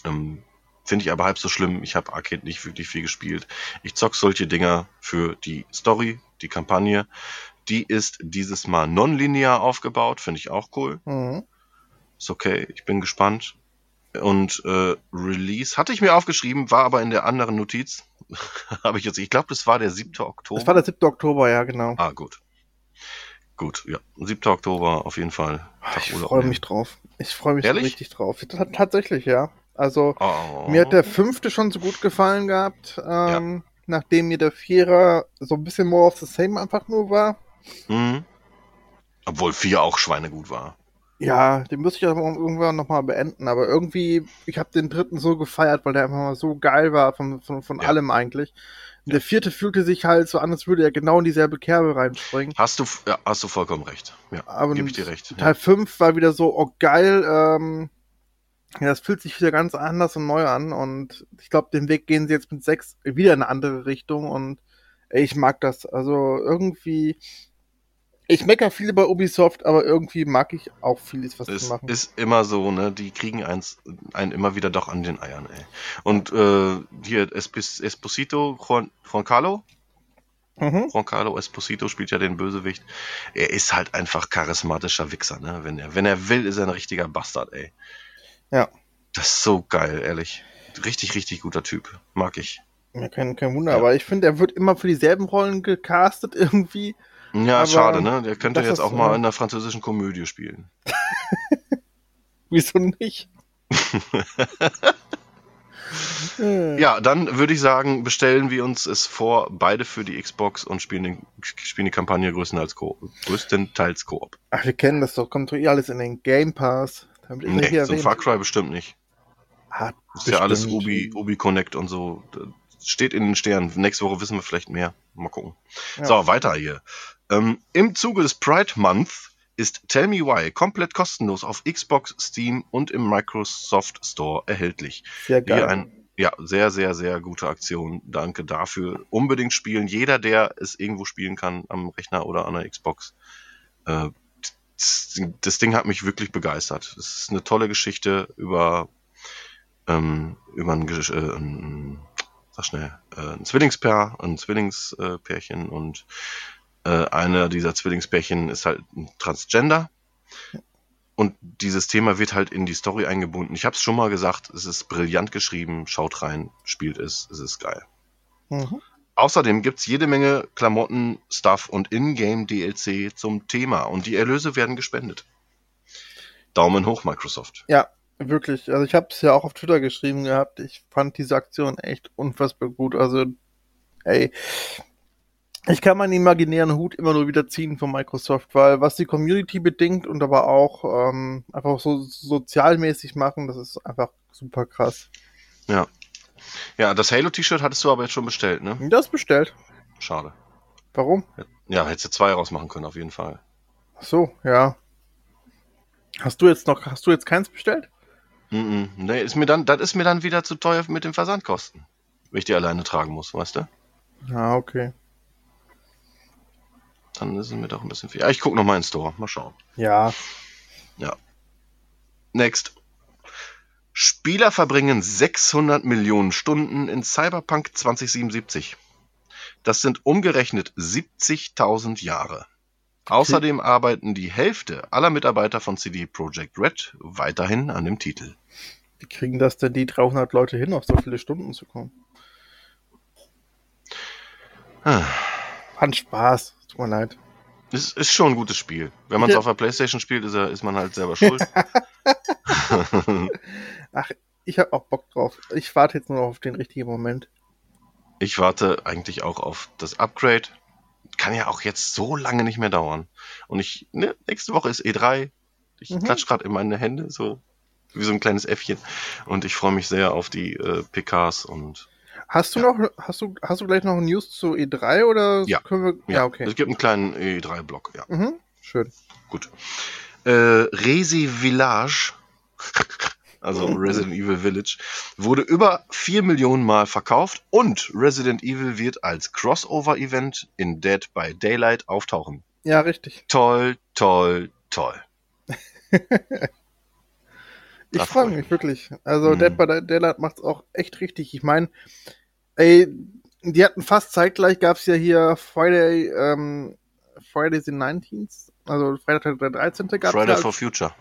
Ähm, Finde ich aber halb so schlimm. Ich habe Arcade nicht wirklich viel gespielt. Ich zock solche Dinger für die Story, die Kampagne. Die ist dieses Mal nonlinear aufgebaut, finde ich auch cool. Mhm. Ist okay, ich bin gespannt. Und äh, Release hatte ich mir aufgeschrieben, war aber in der anderen Notiz. habe ich jetzt, ich glaube, das war der 7. Oktober. Das war der 7. Oktober, ja, genau. ah, gut. Gut, ja. 7. Oktober auf jeden Fall. Tag Ich freue mich drauf. Ich freue mich Ehrlich? richtig drauf. T tatsächlich, ja. Also, Oh. mir hat der fünfte schon so gut gefallen gehabt, ähm, nachdem mir der Vierer so ein bisschen more of the same einfach nur war. Mhm. Obwohl 4 auch schweinegut war. Ja, den müsste ich aber irgendwann nochmal beenden, aber irgendwie, ich habe den dritten so gefeiert, weil der einfach mal so geil war von, von, von Ja. allem eigentlich. Und der vierte fühlte sich halt so an, als würde er genau in dieselbe Kerbe reinspringen. Hast du, ja, hast du vollkommen recht. Ja, Aber gebe ich dir recht. Teil 5 war wieder so, oh geil, ähm, ja, das fühlt sich wieder ganz anders und neu an und ich glaube, den Weg gehen sie jetzt mit 6 wieder in eine andere Richtung und ey, ich mag das. Also irgendwie, Ich mecker viele bei Ubisoft, aber irgendwie mag ich auch vieles, was sie machen. ist immer so, ne? Die kriegen eins, einen immer wieder doch an den Eiern, ey. Und äh, hier Esposito, Juan, Juan Carlo, Mhm. Juan Carlo Esposito spielt ja den Bösewicht. Er ist halt einfach charismatischer Wichser, ne? Wenn er, wenn er will, ist er ein richtiger Bastard, ey. Ja. Das ist so geil, ehrlich. Richtig, richtig guter Typ. Mag ich. Ja, kein, kein Wunder, Ja. aber ich finde, er wird immer für dieselben Rollen gecastet irgendwie. Ja, Aber schade, ne? Der könnte jetzt auch mal äh, in einer französischen Komödie spielen. Wieso nicht? Ja, dann würde ich sagen, bestellen wir uns es vor, beide für die Xbox und spielen, den, spielen die Kampagne. Größtenteils Koop. Ach, wir kennen das doch. Kommt doch eh alles in den Game Pass. Ist er Nee, hier so ein erwähnt. Far Cry bestimmt nicht. Ah, Das ist ja alles. Ubi, Ubi Connect und so. Steht in den Sternen. Nächste Woche wissen wir vielleicht mehr. Mal gucken. Ja. So, weiter hier. Ähm, Im Zuge des Pride Month ist Tell Me Why komplett kostenlos auf Xbox, Steam und im Microsoft Store erhältlich. Sehr geil. Hier ein, ja, sehr, sehr, sehr gute Aktion. Danke dafür. Unbedingt spielen. Jeder, der es irgendwo spielen kann, am Rechner oder an der Xbox. Äh, das, Ding hat mich wirklich begeistert. Es ist eine tolle Geschichte über, ähm, über ein, äh, ein, sag schnell, äh, ein Zwillingspaar, ein Zwillingspärchen und äh, einer dieser Zwillingspärchen ist halt ein Transgender. Und dieses Thema wird halt in die Story eingebunden. Ich habe es schon mal gesagt, es ist brillant geschrieben, schaut rein, spielt es, es ist geil. Mhm. Außerdem gibt's jede Menge Klamotten, Stuff und Ingame-DLC zum Thema und die Erlöse werden gespendet. Daumen hoch, Microsoft. Ja, wirklich. Also ich habe es ja auch auf Twitter geschrieben gehabt. Ich fand diese Aktion echt unfassbar gut. Also, ey, ich kann meinen imaginären Hut immer nur wieder ziehen von Microsoft, weil was die Community bedingt und aber auch ähm, einfach so sozialmäßig machen, das ist einfach super krass. Ja, das Halo-T-Shirt hattest du aber jetzt schon bestellt, ne? Das bestellt. Schade. Warum? Ja, hättest du zwei rausmachen können, auf jeden Fall. Ach so, ja. Hast du jetzt noch, hast du jetzt keins bestellt? Mhm. Nee, ist mir dann, das ist mir dann wieder zu teuer mit den Versandkosten. Wenn ich die alleine tragen muss, weißt du? Ja, okay. Dann ist es mir doch ein bisschen viel. Ja, ich guck noch mal in den Store. Mal schauen. Ja. Next. Spieler verbringen 600 Millionen Stunden in Cyberpunk 2077. Das sind umgerechnet 70.000 Jahre. Außerdem arbeiten die Hälfte aller Mitarbeiter von CD Projekt Red weiterhin an dem Titel. Wie kriegen das denn die 300 Leute hin, auf so viele Stunden zu kommen? Ah, Spaß. Tut mir leid. Es ist schon ein gutes Spiel. Wenn man es auf der Playstation spielt, ist, er, ist man halt selber schuld. Ach, ich hab auch Bock drauf. Ich warte jetzt nur noch auf den richtigen Moment. ich warte eigentlich auch auf das Upgrade. Kann ja auch jetzt so lange nicht mehr dauern. Und ich, ne, nächste Woche ist E3. Ich Mhm. klatsch gerade in meine Hände, so wie so ein kleines Äffchen. Und ich freue mich sehr auf die äh, PKs und Hast du noch, hast du, hast du gleich noch News zu E3 oder Ja. können wir, ja, okay. es gibt einen kleinen E3-Block, ja. Mhm. Schön. Gut. Äh, Resi Village, also Resident Evil Village, wurde über 4 Millionen Mal verkauft und Resident Evil wird als Crossover-Event in Dead by Daylight auftauchen. Ja, richtig. Toll, toll, toll. Ich freue freu ich mich wirklich. Also Mhm. Dead by Daylight macht's auch echt richtig. Ich meine, ey, die hatten fast zeitgleich, gab's ja hier Friday, ähm, Friday the 19th, also Freitag der 13. gab's Friday ja for Future.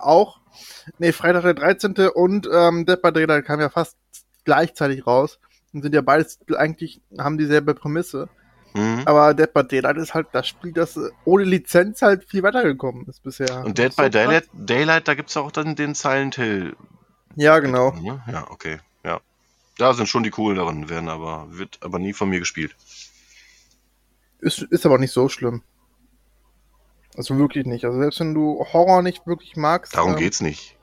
Auch. Nee, Freitag der 13. und ähm, Dead by Daylight kam ja fast gleichzeitig raus. Und sind ja beides eigentlich, haben dieselbe Prämisse. Mhm. Aber Dead by Daylight ist halt das Spiel, das ohne Lizenz halt viel weitergekommen ist bisher. Und Dead So by. Daylight, Daylight, da gibt's auch dann den Silent Hill. Ja, genau. Ja, okay. Ja. Da sind schon die cooleren, werden aber, wird aber nie von mir gespielt. Ist, ist aber nicht so schlimm. Also wirklich nicht. Also selbst wenn du Horror nicht wirklich magst. Darum ähm, geht's nicht.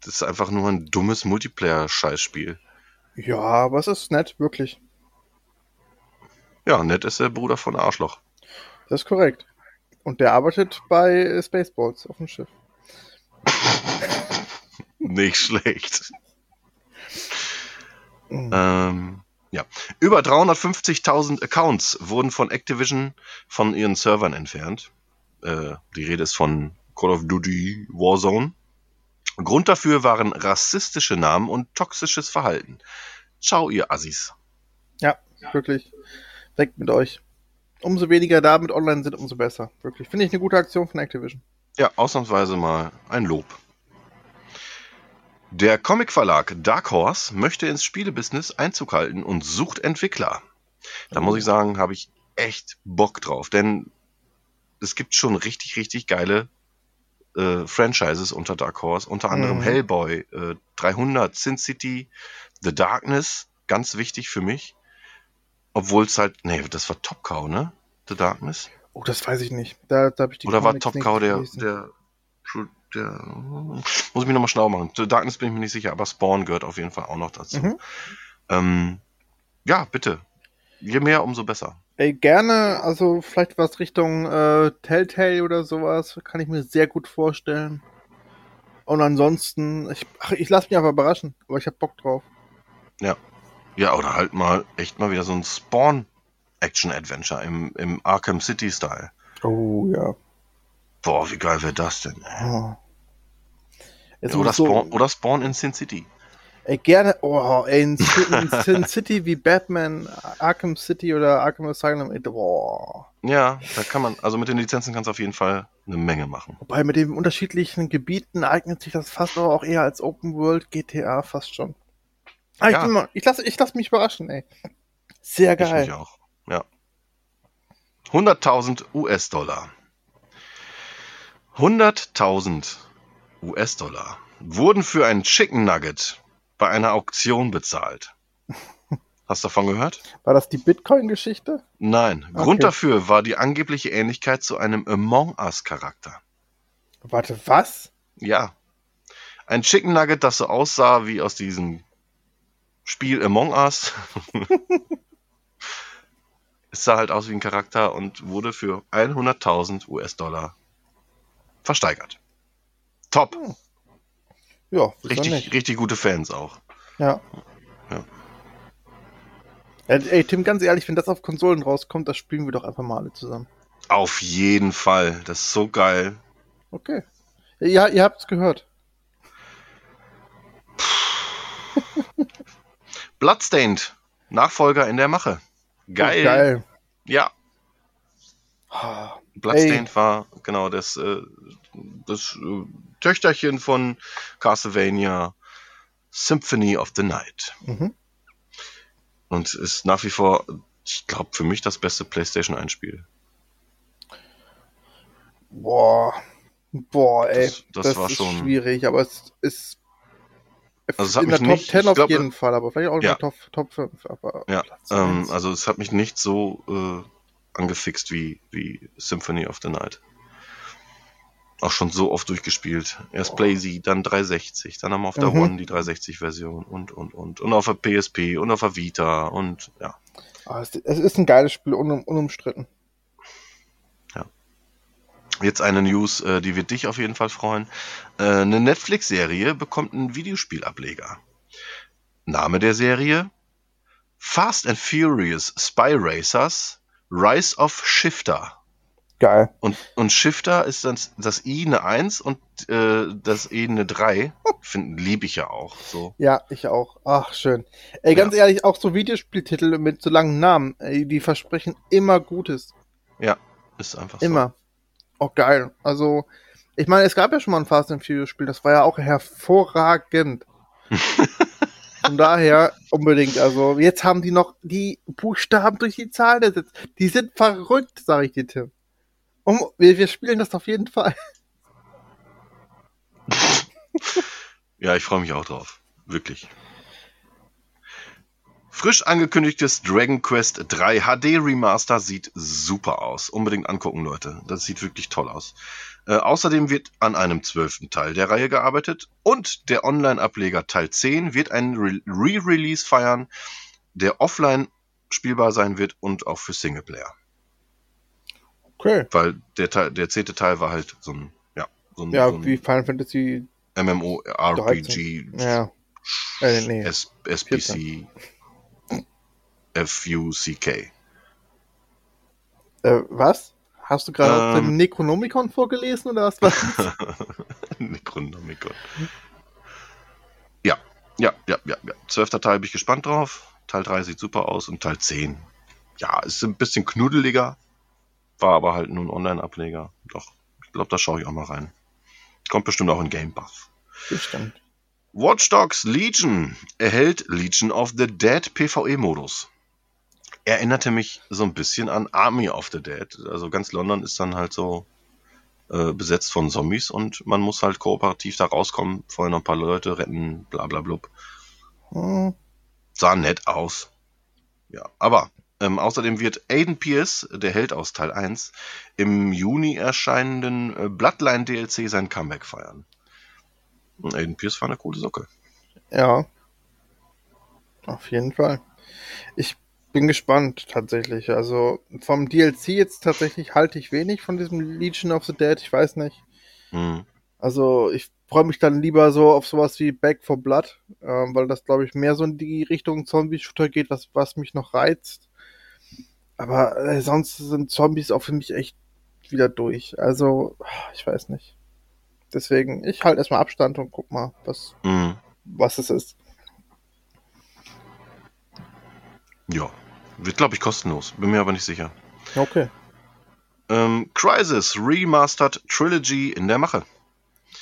Das ist einfach nur ein dummes Multiplayer-Scheißspiel. Ja, aber es ist nett, wirklich. Ja, nett ist der Bruder von Arschloch. Das ist korrekt. Und der arbeitet bei Spaceballs auf dem Schiff. Nicht schlecht. Mhm. Ähm, Ja. Über 350.000 Accounts wurden von Activision von ihren Servern entfernt. Äh, die Rede ist von Call of Duty Warzone. Grund dafür waren rassistische Namen und toxisches Verhalten. Ciao, ihr Assis. Ja, wirklich. Weg mit euch. Umso weniger da mit online sind, umso besser. Wirklich. Finde ich eine gute Aktion von Activision. Ja, ausnahmsweise mal ein Lob. Der Comicverlag Dark Horse möchte ins Spielebusiness Einzug halten und sucht Entwickler. Da muss ich sagen, habe ich echt Bock drauf, denn es gibt schon richtig, richtig geile äh, Franchises unter Dark Horse, unter anderem Mhm. Hellboy, äh, 300, Sin City, The Darkness, ganz wichtig für mich. Obwohl es halt, nee, das war Top Cow, ne? The Darkness? Oh, das weiß ich nicht. Da, da habe ich die Oder war Comics Top nicht Cow der, gelesen. der, der, muss ich mich nochmal schlau machen. The Darkness bin ich mir nicht sicher, aber Spawn gehört auf jeden Fall auch noch dazu. Mhm. Ähm, ja, bitte. Je mehr, umso besser. Ey, gerne, also vielleicht was Richtung äh, Telltale oder sowas, kann ich mir sehr gut vorstellen. Und ansonsten, ich, ach, ich lasse mich einfach überraschen, aber ich habe Bock drauf. Ja, oder halt mal echt mal wieder so ein Spawn-Action-Adventure im, im Arkham City-Style. Oh ja. Boah, wie geil wäre das denn? ey? Oh. Jetzt Oder, so, Spawn, oder Spawn in Sin City. Ey, gerne, oh, ey, in, Sin- in Sin City wie Batman, Arkham City oder Arkham Asylum, ey, boah. Ja, da kann man, also mit den Lizenzen kannst du auf jeden Fall eine Menge machen. Wobei mit den unterschiedlichen Gebieten eignet sich das fast aber auch eher als Open World GTA fast schon. Ah, ich, Ja. bin mal, ich lasse ich lass mich überraschen, ey. Sehr Ich geil. mich auch. Ja. 100.000 US-Dollar. 100.000 US-Dollar wurden für ein Chicken Nugget bei einer Auktion bezahlt. Hast du davon gehört? War das die Bitcoin-Geschichte? Nein. Okay. Grund dafür war die angebliche Ähnlichkeit zu einem Among Us-Charakter. Warte, was? Ja. Ein Chicken Nugget, das so aussah wie aus diesem Spiel Among Us. es sah halt aus wie ein Charakter und wurde für 100.000 US-Dollar versteigert. Top. Ja, Richtig, richtig gute Fans auch. Ja. Ja. Ey, ey, Tim, ganz ehrlich, wenn das auf Konsolen rauskommt, das spielen wir doch einfach mal alle zusammen. Auf jeden Fall. Das ist so geil. Okay. Ja, ihr habt's gehört. Bloodstained. Nachfolger in der Mache. Geil. Oh, geil. Ja. Bloodstained war genau das, äh, das äh, Töchterchen von Castlevania Symphony of the Night. Mhm. Und ist nach wie vor, ich glaube, für mich das beste PlayStation 1 Spiel. Boah. Boah, ey. Das- Das, das war ist schon- schwierig, aber es ist Also es hat in der mich Top nicht- 10 ich auf jeden Fall, aber vielleicht auch in Ja. der Top, Top 5. Aber Ja, ähm, also es hat mich nicht so äh, angefixt wie, wie Symphony of the Night. Auch schon so oft durchgespielt. Erst Blazy, dann 360, dann haben wir auf der Mhm. One die 360-Version und, und, und. Und auf der PSP und auf der Vita und ja. Ah, es, ist ein geiles Spiel, unum, unumstritten. Jetzt eine News, äh, die wird dich auf jeden Fall freuen. Äh, eine Netflix-Serie bekommt einen Videospielableger. Name der Serie? Fast and Furious Spy Racers Rise of Shifter. Geil. Und, und Shifter ist das, das I eine 1 und äh, das E eine 3. Finden liebe ich ja auch. So. Ja, ich auch. Ach, schön. Ey, ganz ehrlich, auch so Videospieltitel mit so langen Namen, ey, die versprechen immer Gutes. Ja, ist einfach so. Immer. Oh, geil. Also, ich meine, es gab ja schon mal ein Fast and Furious Spiel, das war ja auch hervorragend. Von daher unbedingt. Also, jetzt haben die noch die Buchstaben durch die Zahlen ersetzt. Die sind verrückt, sag ich dir, Tim. Um, wir, wir spielen das auf jeden Fall. Ja, ich freue mich auch drauf. Wirklich. Frisch angekündigtes Dragon Quest 3 HD Remaster sieht super aus. Unbedingt angucken, Leute. Das sieht wirklich toll aus. Äh, außerdem wird an einem zwölften Teil der Reihe gearbeitet und der Online-Ableger Teil 10 wird einen Re- Re-Release feiern, der offline spielbar sein wird und auch für Singleplayer. Okay. Weil der, Teil, der zehnte Teil war halt so ein, ja, so ein, Ja, so ein wie Final Fantasy. MMORPG, Ja. Äh, nee. S SPC. F-U-C-K. Äh, was? Hast du gerade Ähm. dem Necronomicon vorgelesen oder was war das? Necronomicon. Ja, ja, ja, ja, ja. Zwölfter Teil bin ich gespannt drauf. Teil 3 sieht super aus und Teil 10. Ja, ist ein bisschen knuddeliger. War aber halt nur ein Online-Ableger. Doch, ich glaube, da schaue ich auch mal rein. Kommt bestimmt auch in Game Pass. Bestimmt. Watch Dogs Legion erhält Legion of the Dead PvE-Modus. Erinnerte mich so ein bisschen an Army of the Dead. Also ganz London ist dann halt so äh, besetzt von Zombies und man muss halt kooperativ da rauskommen, vorher noch ein paar Leute retten, bla bla blub. Hm, Sah nett aus. Ja, aber ähm, außerdem wird Aiden Pierce, der Held aus Teil 1, im Juni erscheinenden äh, Bloodline DLC sein Comeback feiern. Und Aiden Pierce war eine coole Socke. Ja. Auf jeden Fall. Ich bin gespannt tatsächlich. Also vom DLC jetzt tatsächlich halte ich wenig von diesem Legion of the Dead. Ich weiß nicht. Hm. Also ich freue mich dann lieber so auf sowas wie Back for Blood, ähm, weil das glaube ich mehr so in die Richtung Zombie-Shooter geht, was, was mich noch reizt. Aber äh, sonst sind Zombies auch für mich echt wieder durch. Also ich weiß nicht. Deswegen, ich halte erstmal Abstand und guck mal, was, Hm. was es ist. Ja, wird glaube ich kostenlos, bin mir aber nicht sicher. Okay. Ähm, Crisis Remastered Trilogy in der Mache.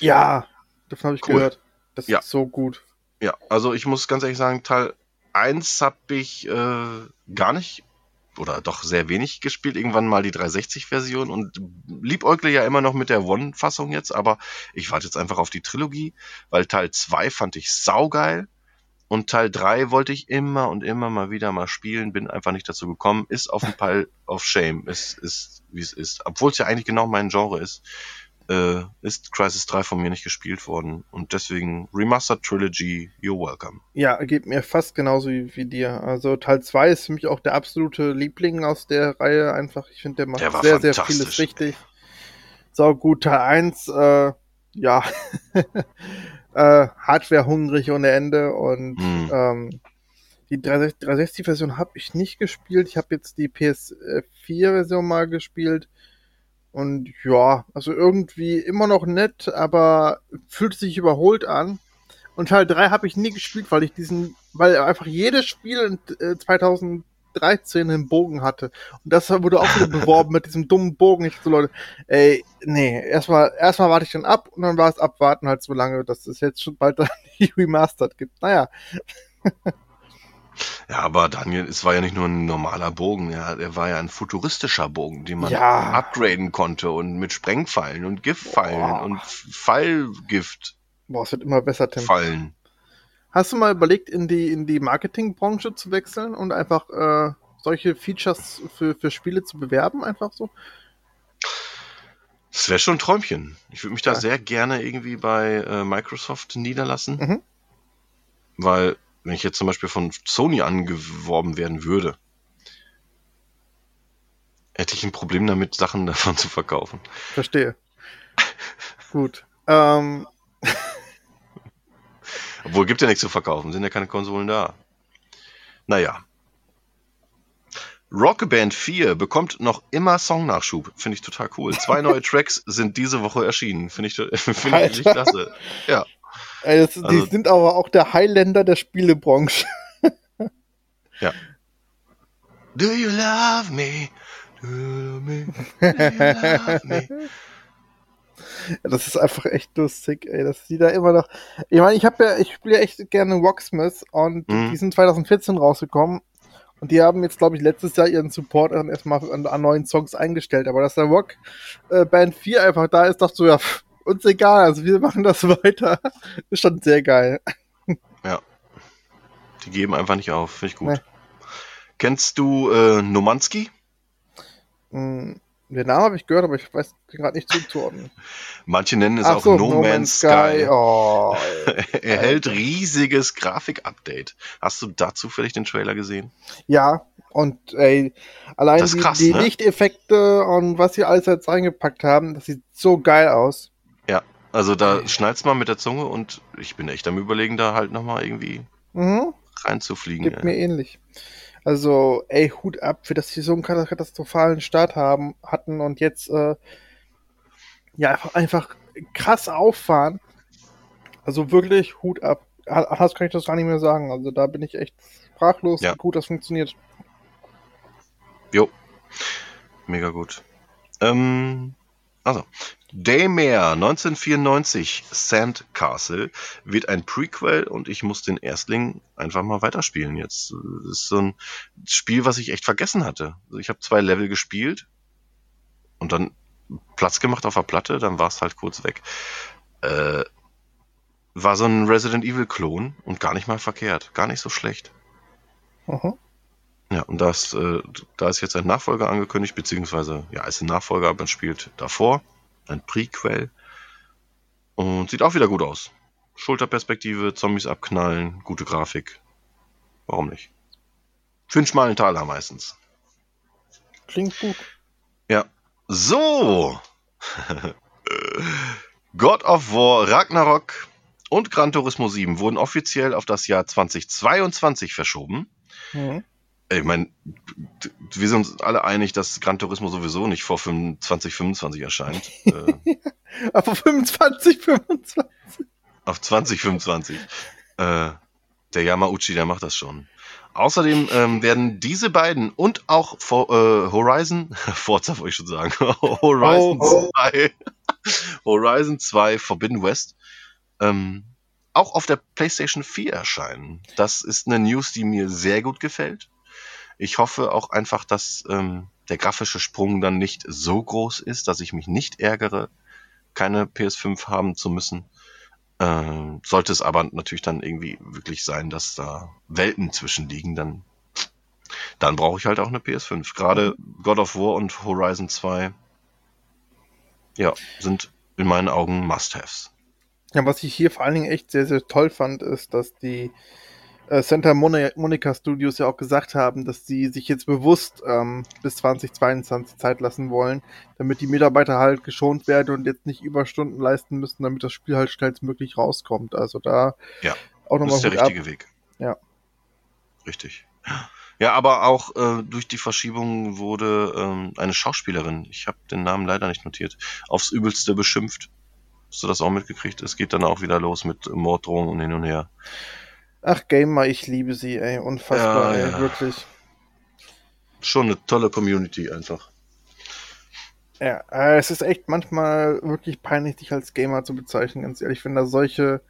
Ja, davon habe ich Cool. gehört. Das Ja. ist so gut. Ja, also ich muss ganz ehrlich sagen, Teil 1 habe ich äh, gar nicht oder doch sehr wenig gespielt. Irgendwann mal die 360-Version und liebäugle ja immer noch mit der One-Fassung jetzt, aber ich warte jetzt einfach auf die Trilogie, weil Teil 2 fand ich saugeil und Teil 3 wollte ich immer und immer mal wieder mal spielen, bin einfach nicht dazu gekommen, ist auf dem Pile of Shame, ist, ist wie es ist. Obwohl es ja eigentlich genau mein Genre ist, äh, ist Crisis 3 von mir nicht gespielt worden und deswegen Remastered Trilogy, you're welcome. Ja, geht mir fast genauso wie, wie dir. Also Teil 2 ist für mich auch der absolute Liebling aus der Reihe. Einfach, ich finde, der macht Der sehr, sehr vieles richtig. So gut, Teil 1, äh, ja, äh, Hardware hungrig ohne Ende und Hm. ähm, die 360-Version habe ich nicht gespielt. Ich habe jetzt die PS4-Version mal gespielt. Und ja, also irgendwie immer noch nett, aber fühlt sich überholt an. Und Teil 3 habe ich nie gespielt, weil ich diesen, weil einfach jedes Spiel in äh, 2013 einen Bogen hatte. Und das wurde auch wieder beworben mit diesem dummen Bogen. Ich so, Leute, ey, nee, erstmal, erstmal warte ich dann ab und dann war es abwarten halt so lange, dass es jetzt schon bald dann die Remastered gibt. Naja, Ja, aber Daniel, es war ja nicht nur ein normaler Bogen, ja, er war ja ein futuristischer Bogen, den man Ja. upgraden konnte und mit Sprengfallen und Giftfallen Boah. und Fallgiftfallen. boah, es wird immer besser, Tim. Hast du mal überlegt, in die, in die Marketingbranche zu wechseln und einfach äh, solche Features für, für Spiele zu bewerben? Einfach so? Das wäre schon ein Träumchen. Ich würde mich da Ja. sehr gerne irgendwie bei äh, Microsoft niederlassen, Mhm. weil wenn ich jetzt zum Beispiel von Sony angeworben werden würde, hätte ich ein Problem damit, Sachen davon zu verkaufen. Verstehe. Gut. Ähm, Obwohl, gibt ja nichts zu verkaufen, sind ja keine Konsolen da. Naja. Rock Band 4 bekommt noch immer Songnachschub. Finde ich total cool. Zwei neue Tracks sind diese Woche erschienen. Finde ich, finde ich klasse. Ja. Das, die Also- sind aber auch der Highlander der Spielebranche. Do you love me? Do you love me? Do you love me? Ja, das ist einfach echt lustig, ey. Das sieht da immer noch. Ich meine, ich habe ja, ich spiele ja echt gerne Rocksmith und Mhm. die sind 2014 rausgekommen. Und die haben jetzt, glaube ich, letztes Jahr ihren Support dann erstmal an, an neuen Songs eingestellt. Aber dass der Rock äh, Band 4 einfach da ist, dachte so, ja, pff, uns egal, also wir machen das weiter. ist schon sehr geil. Die geben einfach nicht auf. Finde ich gut. Nee. Kennst du äh, Nomanski? Hm, Den Namen habe ich gehört, aber ich weiß gerade nicht zuzuordnen. Manche nennen es Ach auch so, No, Man's Sky. Oh, Erhält riesiges Grafik-Update. Hast du dazu vielleicht den Trailer gesehen? ja, und ey, allein ist die, krass, die ne? Lichteffekte und was sie alles jetzt reingepackt haben, das sieht so geil aus. Also da schnallt's mal mit der Zunge und ich bin echt am überlegen, da halt nochmal irgendwie Mhm. reinzufliegen. Gibt ey. mir ähnlich. Also, ey, Hut ab, für das sie so einen katastrophalen Start haben, hatten und jetzt äh, ja einfach, einfach krass auffahren. Also wirklich Hut ab. Anders kann ich das gar nicht mehr sagen. Also da bin ich echt sprachlos, Ja. gut das funktioniert. Jo. Mega gut. Ähm, also. Daymare 1994 Sandcastle wird ein Prequel und ich muss den Erstling einfach mal weiterspielen jetzt. Das ist so ein Spiel, was ich echt vergessen hatte. Also ich habe zwei Level gespielt und dann Platz gemacht auf der Platte, dann war es halt kurz weg. Äh, war so ein Resident Evil Klon und gar nicht mal verkehrt, gar nicht so schlecht. Aha. Ja, und das, äh, da ist jetzt ein Nachfolger angekündigt, beziehungsweise, ja, ist ein Nachfolger, aber man spielt davor, ein Prequel. Und sieht auch wieder gut aus. Schulterperspektive, Zombies abknallen, gute Grafik. Warum nicht? Für einen schmalen Taler meistens. Klingt gut. Ja. So! God of War, Ragnarok und Gran Turismo 7 wurden offiziell auf das Jahr 2022 verschoben. Mhm. Ich meine, wir sind uns alle einig, dass Gran Turismo sowieso nicht vor 2025 erscheint. äh, Aber 25, 25. auf 2025. Äh, der Yamauchi, der macht das schon. Außerdem ähm, werden diese beiden und auch For, äh, Horizon, Forza wollte ich schon sagen, Horizon Oh. 2, Horizon 2 Forbidden West, ähm, auch auf der PlayStation 4 erscheinen. Das ist eine News, die mir sehr gut gefällt. Ich hoffe auch einfach, dass ähm, der grafische Sprung dann nicht so groß ist, dass ich mich nicht ärgere, keine PS5 haben zu müssen. Ähm, sollte es aber natürlich dann irgendwie wirklich sein, dass da Welten zwischen liegen, dann, dann brauche ich halt auch eine PS5. Gerade God of War und Horizon 2 ja, sind in meinen Augen Must-Haves. Ja, was ich hier vor allen Dingen echt sehr, sehr toll fand, ist, dass die Santa Mon Monica Studios ja auch gesagt haben, dass sie sich jetzt bewusst ähm, bis 2022 Zeit lassen wollen, damit die Mitarbeiter halt geschont werden und jetzt nicht Überstunden leisten müssen, damit das Spiel halt schnellstmöglich rauskommt. Also da Ja, auch Das nochmal ist der Hut ab. richtige Weg. Ja. Richtig. Ja, aber auch äh, durch die Verschiebung wurde ähm, eine Schauspielerin, ich habe den Namen leider nicht notiert, aufs Übelste beschimpft. Hast du das auch mitgekriegt? Es geht dann auch wieder los mit Morddrohungen und hin und her. Ach, Gamer, ich liebe sie, ey. Unfassbar, Ja, ey, ja. wirklich. Schon eine tolle Community einfach. Ja, äh, es ist echt manchmal wirklich peinlich, dich als Gamer zu bezeichnen, ganz ehrlich, wenn da solche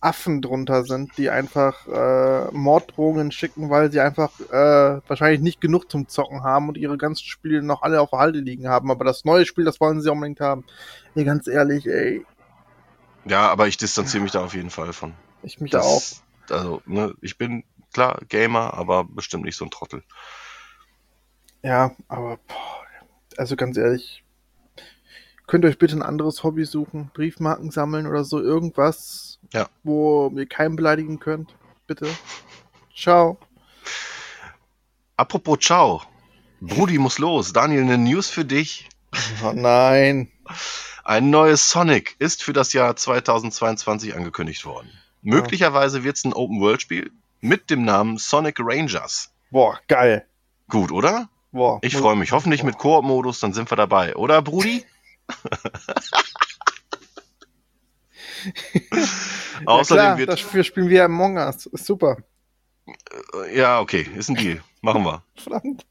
Affen drunter sind, die einfach äh, Morddrohungen schicken, weil sie einfach äh, wahrscheinlich nicht genug zum Zocken haben und ihre ganzen Spiele noch alle auf der Halde liegen haben. Aber das neue Spiel, das wollen sie unbedingt haben. Ey, ganz ehrlich, ey, Ja, aber ich distanziere mich da auf jeden Fall von. ich mich auch. Also, ne, ich bin klar Gamer, aber bestimmt nicht so ein Trottel. Ja, aber boah, also ganz ehrlich, könnt ihr euch bitte ein anderes Hobby suchen, Briefmarken sammeln oder so, irgendwas, Ja. wo ihr keinen beleidigen könnt, bitte. Ciao. Apropos Ciao. Brudi muss los. Daniel, eine News für dich. Oh nein. Ein neues Sonic ist für das Jahr 2022 angekündigt worden. Möglicherweise wird es ein Open-World-Spiel mit dem Namen Sonic Rangers. Boah, geil. Gut, oder? Boah. Ich freue mich. Hoffentlich mit Koop-Modus, dann sind wir dabei. Oder, Brudi? Ja, Außerdem klar, wird. Spiel spielen wir Among Us. Ist super. Ja, okay, ist ein Deal. Machen wir. Verdammt.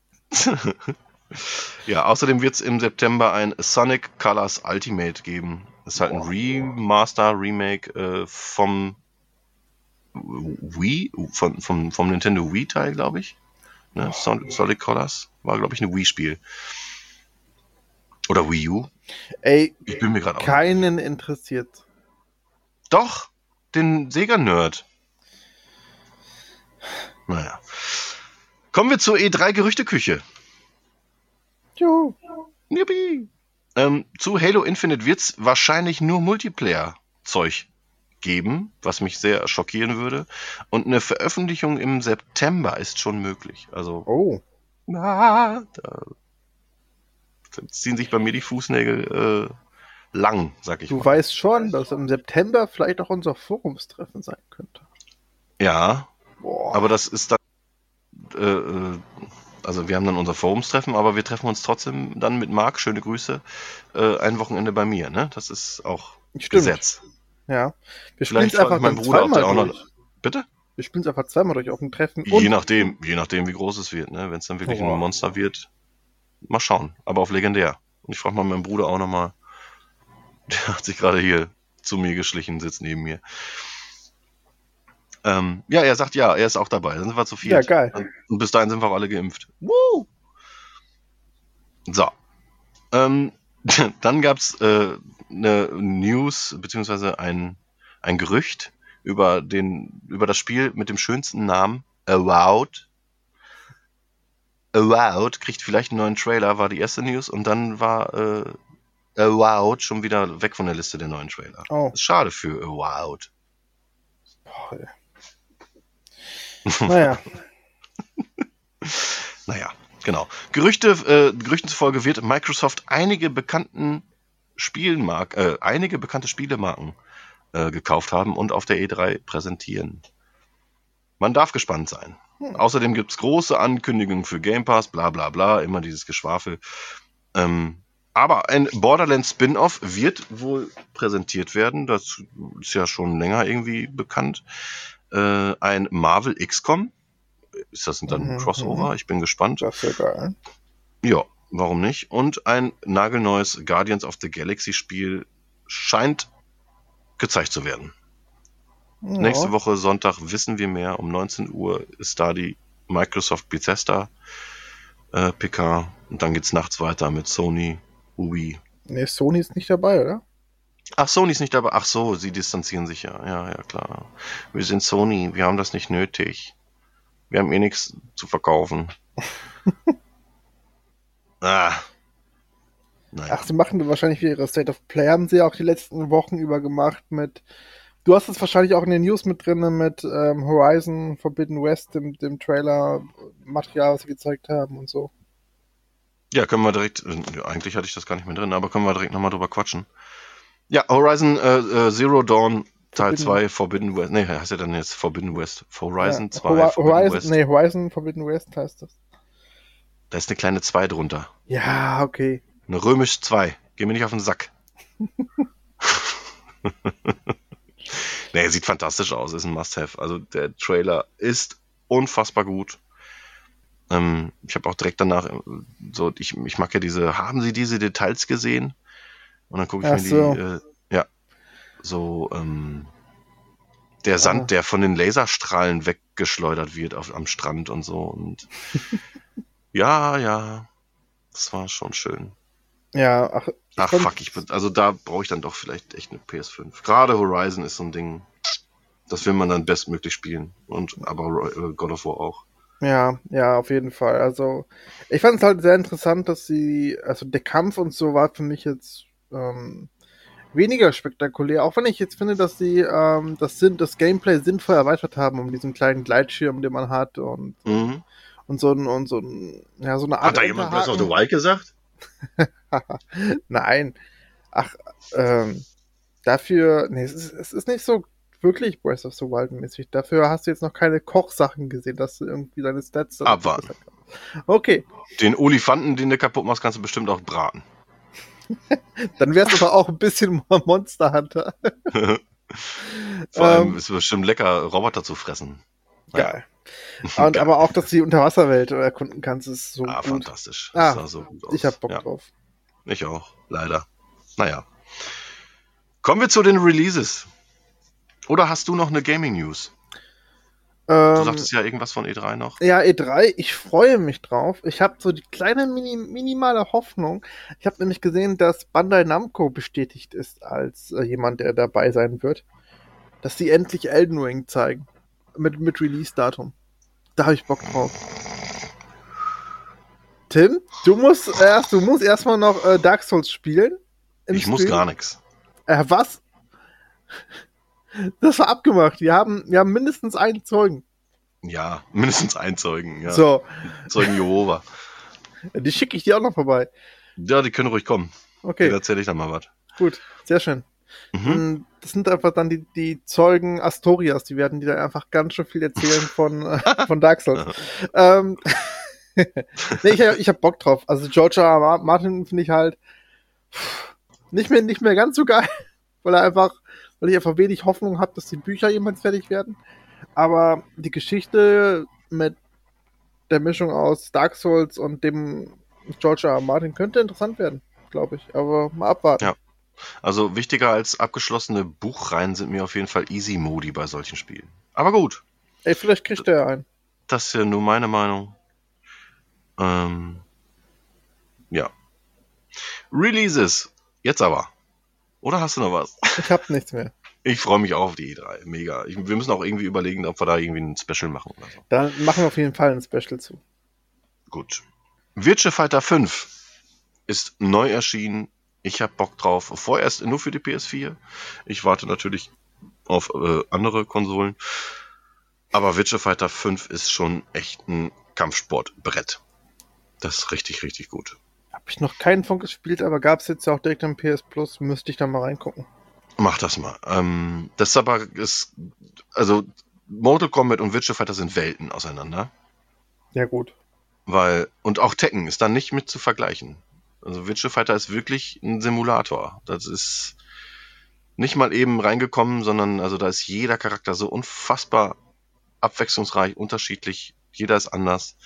Ja, außerdem wird es im September ein Sonic Colors Ultimate geben. Das ist halt ein Remaster, Remake äh, vom Wii, von, vom, vom Nintendo Wii-Teil, glaube ich. Ne? Son Sonic Colors war, glaube ich, ein Wii-Spiel. Oder Wii U. Ey, Ich bin mir gerade auch. keinen interessiert. Doch, den Sega-Nerd. Naja. Kommen wir zur E3-Gerüchteküche. Juhu. Yippie. Ähm, zu Halo Infinite wird es wahrscheinlich nur Multiplayer-Zeug geben, was mich sehr schockieren würde. Und eine Veröffentlichung im September ist schon möglich. Also, Oh. na, da, ziehen sich bei mir die Fußnägel äh, lang, sag ich Du mal. weißt schon, dass im September vielleicht auch unser Forumstreffen sein könnte. Ja, Boah. aber das ist dann äh, äh, also wir haben dann unser Forumstreffen, aber wir treffen uns trotzdem dann mit Marc, schöne Grüße, äh, ein Wochenende bei mir, ne? Das ist auch Stimmt. Gesetz. Ja. Wir spielen es einfach mein Bruder, auch zweimal noch. durch. Bitte? Wir spielen es einfach zweimal durch auf dem Treffen. Je nachdem, je nachdem, wie groß es wird, ne? Wenn es dann wirklich Boah. ein Monster wird, mal schauen. Aber auf legendär. Und ich frage mal meinen Bruder auch nochmal. Der hat sich gerade hier zu mir geschlichen, sitzt neben mir. Ähm, ja, er sagt ja, er ist auch dabei. Dann sind wir zu viel. Ja, geil. Und bis dahin sind wir auch alle geimpft. Woo! So. Ähm, dann gab's äh, eine News, beziehungsweise ein, ein Gerücht über, den, über das Spiel mit dem schönsten Namen, Avowed. Avowed kriegt vielleicht einen neuen Trailer, war die erste News. Und dann war äh, Avowed schon wieder weg von der Liste der neuen Trailer. Oh. Ist schade für Avowed. Boah. Naja, Naja, genau. Gerüchte, äh, Gerüchten zufolge wird Microsoft einige bekannten Spielmark, äh, einige bekannte Spielemarken äh, gekauft haben und auf der E3 präsentieren. Man darf gespannt sein. Hm. Außerdem gibt's große Ankündigungen für Game Pass, bla bla bla, immer dieses Geschwafel. Ähm, aber ein Borderlands Spin-off wird wohl präsentiert werden. Das ist ja schon länger irgendwie bekannt. Äh, ein Marvel XCOM. Ist das dann ein Mhm, Crossover? Ich bin gespannt. das ist ja geil. Ja, warum nicht? Und ein nagelneues Guardians of the Galaxy Spiel scheint gezeigt zu werden. Ja. Nächste Woche Sonntag wissen wir mehr. Um 19 Uhr ist da die Microsoft Bethesda äh, PK. Und dann geht's nachts weiter mit Sony, Ubi. Nee, Sony ist nicht dabei, oder? Ach, Sony ist nicht dabei. Ach so, sie distanzieren sich ja. Ja, ja, klar. Wir sind Sony, wir haben das nicht nötig. Wir haben eh nichts zu verkaufen. ah. Nein. Ach, sie machen wahrscheinlich wieder ihre State of Play, haben sie ja auch die letzten Wochen über gemacht mit. Du hast es wahrscheinlich auch in den News mit drin mit ähm, Horizon Forbidden West, dem, dem Trailer, Material, was sie gezeigt haben und so. Ja, können wir direkt, äh, eigentlich hatte ich das gar nicht mehr drin, aber können wir direkt nochmal drüber quatschen. Ja, Horizon äh, äh, Zero Dawn Teil Forbidden- 2 Forbidden West. Nee, heißt ja dann jetzt Forbidden West. Horizon ja, 2 Hori- Forbidden Horizon, West. nee, Horizon Forbidden West heißt das. Da ist eine kleine 2 drunter. Ja, okay. Eine römisch 2. Geh mir nicht auf den Sack. nee, sieht fantastisch aus, ist ein Must-Have. Also der Trailer ist unfassbar gut. Ähm, ich habe auch direkt danach äh, so, ich, ich mag ja diese, haben Sie diese Details gesehen? Und dann gucke ich Ach mir so. die, äh, so, ähm, der. Sand, der von den Laserstrahlen weggeschleudert wird auf, am Strand und so. Und ja, ja, das war schon schön. Ja, ach, Ach fuck, ich bin, also da brauche ich dann doch vielleicht echt eine PS5. Gerade Horizon ist so ein Ding, das will man dann bestmöglich spielen. Und aber äh, God of War auch. Ja, ja, auf jeden Fall. Also, ich fand es halt sehr interessant, dass sie, also der Kampf und so war für mich jetzt ähm, weniger spektakulär, auch wenn ich jetzt finde, dass sie ähm, das, Sinn, das Gameplay sinnvoll erweitert haben, um diesen kleinen Gleitschirm, den man hat und, Mhm. und so ein, und so ein, ja, so eine Art. Hat da jemand Breath of the Wild gesagt? Nein. Ach, ähm, dafür, nee, es ist, es ist nicht so wirklich Breath of the Wild mäßig. Dafür hast du jetzt noch keine Kochsachen gesehen, dass du irgendwie deine Stats Abwarten. Okay, Den Olifanten, den du kaputt machst, kannst du bestimmt auch braten. dann wär's aber auch ein bisschen Monster Hunter. Vor allem Ähm, ist es bestimmt lecker, Roboter zu fressen. Geil. Und Geil. aber auch, dass du die Unterwasserwelt erkunden kannst, ist so Ah, gut. fantastisch. Ah, Das sah so gut aus. Ich hab Bock ja, drauf. Ich auch, leider. Naja. Kommen wir zu den Releases. Oder hast du noch eine Gaming News? Du Ähm, sagtest ja irgendwas von E3 noch. Ja, E3, ich freue mich drauf. Ich habe so die kleine mini minimale Hoffnung. Ich habe nämlich gesehen, dass Bandai Namco bestätigt ist als äh, jemand, der dabei sein wird. Dass sie endlich Elden Ring zeigen. Mit, mit Release-Datum. Da habe ich Bock drauf. Tim, du musst erst, du musst erstmal noch äh, Dark Souls spielen. Ich muss Stream. gar nichts. Äh, was? Das war abgemacht. Wir haben, wir haben mindestens einen Zeugen. Ja, mindestens ein Zeugen. Ja. So, Zeugen Jehova. die schicke ich dir auch noch vorbei. Ja, die können ruhig kommen. Okay. Da erzähle ich dann mal was. Gut, sehr schön. Mhm. Das sind einfach dann die, die Zeugen Astorias, die werden da einfach ganz schön viel erzählen von, äh, von Dark Souls. ähm, nee, ich, ich hab Bock drauf. Also George. R. Martin finde ich halt nicht mehr, nicht mehr ganz so geil, weil er einfach, weil ich einfach wenig Hoffnung habe, dass die Bücher jemals fertig werden. Aber die Geschichte mit der Mischung aus Dark Souls und dem George R. R. Martin könnte interessant werden, glaube ich. Aber mal abwarten. Ja. Also wichtiger als abgeschlossene Buchreihen sind mir auf jeden Fall Easy Modi bei solchen Spielen. Aber gut. Ey, vielleicht kriegt er einen. Das ist ja nur meine Meinung. Ähm, ja. Releases. Jetzt aber. Oder hast du noch was? Ich hab nichts mehr. Ich freue mich auch auf die E3. Mega. Ich, wir müssen auch irgendwie überlegen, ob wir da irgendwie ein Special machen oder so. Dann machen wir auf jeden Fall ein Special zu. Gut. Virtua Fighter 5 ist neu erschienen. Ich habe Bock drauf. Vorerst nur für die PS4. Ich warte natürlich auf äh, andere Konsolen. Aber Virtua Fighter 5 ist schon echt ein Kampfsportbrett. Das ist richtig, richtig gut. Habe ich noch keinen von gespielt, aber gab es jetzt auch direkt am PS Plus. Müsste ich da mal reingucken. Mach das mal. Ähm, das ist aber ist, also Mortal Kombat und Virtua Fighter sind Welten auseinander. Ja, gut. Weil, und auch Tekken ist dann nicht mit zu vergleichen. Also Virtua Fighter ist wirklich ein Simulator. Das ist nicht mal eben reingekommen, sondern also da ist jeder Charakter so unfassbar abwechslungsreich, unterschiedlich. Jeder ist anders.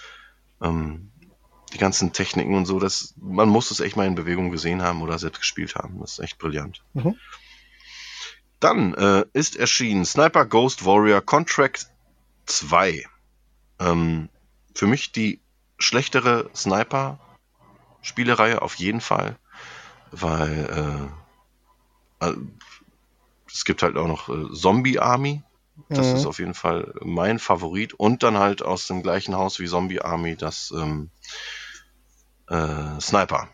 Ähm, die ganzen Techniken und so, das, man muss es echt mal in Bewegung gesehen haben oder selbst gespielt haben. Das ist echt brillant. Mhm. Dann äh, ist erschienen Sniper Ghost Warrior Contract 2. Ähm, für mich die schlechtere Sniper-Spielereihe auf jeden Fall, weil äh, äh, es gibt halt auch noch äh, Zombie Army. Das mhm. ist auf jeden Fall mein Favorit. Und dann halt aus dem gleichen Haus wie Zombie Army das ähm, äh, Sniper.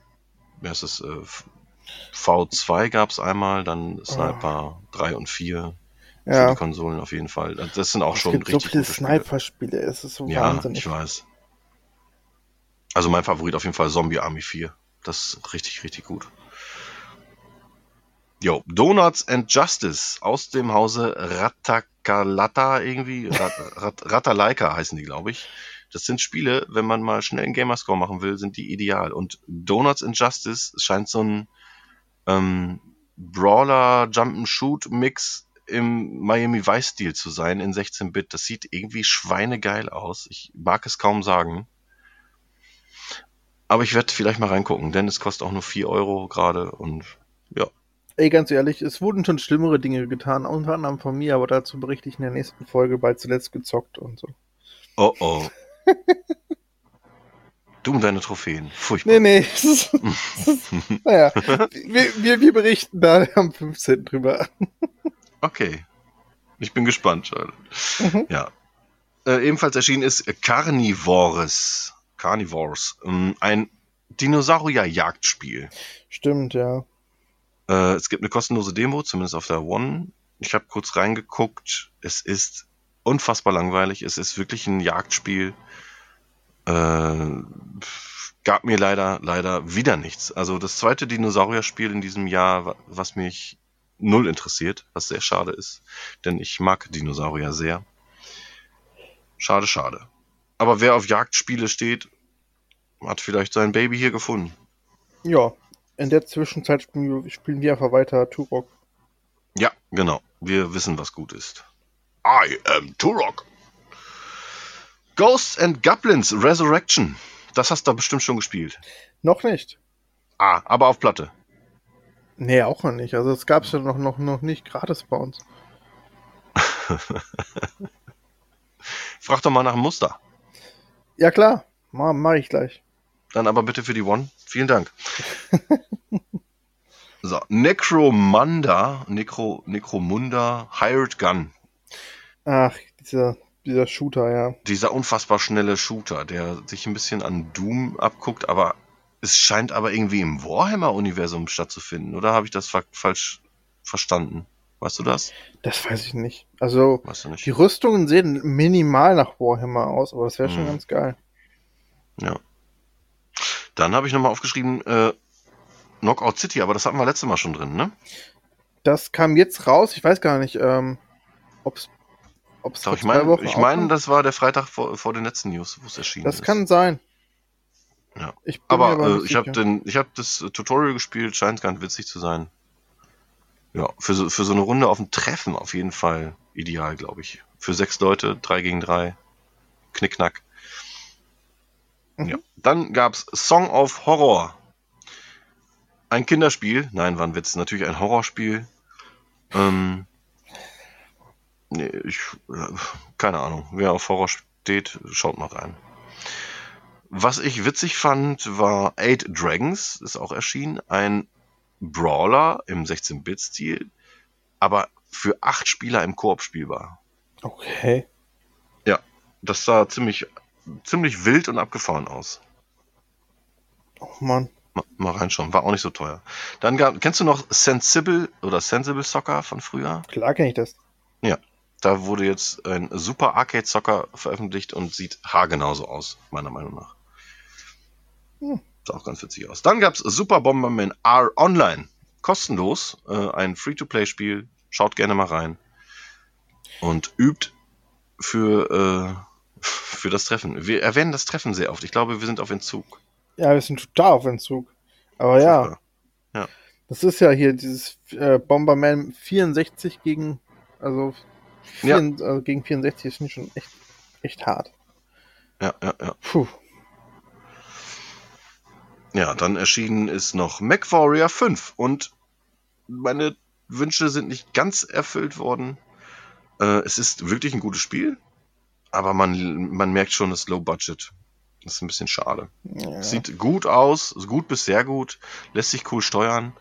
Heißt es? Äh, V2 gab es einmal, dann Sniper oh. 3 und 4 ja. für die Konsolen auf jeden Fall. Das sind auch es schon gibt richtig so viele Sniper-Spiele, es ist so ja, wahnsinnig. ich weiß. Also mein Favorit auf jeden Fall Zombie Army 4. Das ist richtig, richtig gut. Jo, Donuts and Justice aus dem Hause Ratakalata irgendwie. Rat, Rat, Ratalaika heißen die, glaube ich. Das sind Spiele, wenn man mal schnell einen Gamerscore machen will, sind die ideal. Und Donuts and Justice scheint so ein ähm, Brawler Jump'n'Shoot Mix im Miami Vice Stil zu sein in 16-Bit. Das sieht irgendwie schweinegeil aus. Ich mag es kaum sagen. Aber ich werde vielleicht mal reingucken, denn es kostet auch nur 4 Euro gerade und ja. Ey, ganz ehrlich, es wurden schon schlimmere Dinge getan, unter anderem von mir, aber dazu berichte ich in der nächsten Folge bei zuletzt gezockt und so. Oh oh. Du und deine Trophäen. Furchtbar. Nee, nee. naja, wir, wir, wir, berichten da am 15. drüber. okay. Ich bin gespannt, Charlotte. Mhm. Ja. Äh, ebenfalls erschienen ist Carnivores. Carnivores. Ähm, ein Dinosaurier-Jagdspiel. Stimmt, ja. Äh, es gibt eine kostenlose Demo, zumindest auf der One. Ich habe kurz reingeguckt. Es ist unfassbar langweilig. Es ist wirklich ein Jagdspiel äh, gab mir leider, leider wieder nichts. Also das zweite Dinosaurier-Spiel in diesem Jahr, was mich null interessiert, was sehr schade ist, denn ich mag Dinosaurier sehr. Schade, schade. Aber wer auf Jagdspiele steht, hat vielleicht sein Baby hier gefunden. Ja, in der Zwischenzeit spielen wir, einfach weiter Turok. Ja, genau. Wir wissen, was gut ist. I am Turok. Ghosts and Goblins Resurrection. Das hast du bestimmt schon gespielt. Noch nicht. Ah, aber auf Platte. Nee, auch noch nicht. Also es gab es ja noch, noch, noch nicht gratis bei uns. Frag doch mal nach dem Muster. Ja klar, mach, mach ich gleich. Dann aber bitte für die One. Vielen Dank. so, Necromunda, Necro, Necromunda, Hired Gun. Ach, dieser dieser Shooter, ja. Dieser unfassbar schnelle Shooter, der sich ein bisschen an Doom abguckt, aber es scheint aber irgendwie im Warhammer-Universum stattzufinden, oder habe ich das fa falsch verstanden? Weißt du das? Das weiß ich nicht. Also, nicht. die Rüstungen sehen minimal nach Warhammer aus, aber das wäre schon hm. ganz geil. Ja. Dann habe ich nochmal aufgeschrieben, äh, Knockout City, aber das hatten wir letztes Mal schon drin, ne? Das kam jetzt raus. Ich weiß gar nicht, ähm, ob es ich meine, ich mein, das war der Freitag vor, vor den letzten News, wo es erschienen Das ist. kann sein. Ja. Ich mir aber äh, ich habe habe das Tutorial gespielt, scheint ganz witzig zu sein. Ja, für so, für so eine Runde auf dem Treffen auf jeden Fall ideal, glaube ich. Für sechs Leute, drei gegen drei, Knickknack. Mhm. Ja. Dann gab's Song of Horror. Ein Kinderspiel, nein, war ein Witz, natürlich ein Horrorspiel. Ähm, nee, ich, keine Ahnung, wer auf Horror steht, schaut mal rein. Was ich witzig fand, war Eight Dragons, ist auch erschienen. Ein Brawler im 16-Bit-Stil, aber für acht Spieler im Koop spielbar. Okay. Das sah ziemlich, ziemlich wild und abgefahren aus. Oh Mann. Mal, mal reinschauen, war auch nicht so teuer. Dann gab, kennst du noch Sensible oder Sensible Soccer von früher? Klar kenne ich das. Da wurde jetzt ein Super Arcade Soccer veröffentlicht und sieht haargenauso aus, meiner Meinung nach. Hm. Sah auch ganz witzig aus. Dann gab's Super Bomberman R Online. Kostenlos. Äh, ein Free-to-Play-Spiel. Schaut gerne mal rein. Und übt für, äh, für das Treffen. Wir erwähnen das Treffen sehr oft. Ich glaube, wir sind auf Entzug. Ja, wir sind total auf Entzug. Aber ja, Furchtbar. das ist ja hier dieses äh, Bomberman 64 gegen, also, Ja. vier, also gegen 64 ist schon echt, echt hart. Ja, ja, ja. Puh. Ja, dann erschienen ist noch MacWarrior 5 und meine Wünsche sind nicht ganz erfüllt worden. Äh, es ist wirklich ein gutes Spiel, aber man, man merkt schon, das Low Budget. Das ist ein bisschen schade. Ja. Sieht gut aus, ist gut bis sehr gut, lässt sich cool steuern.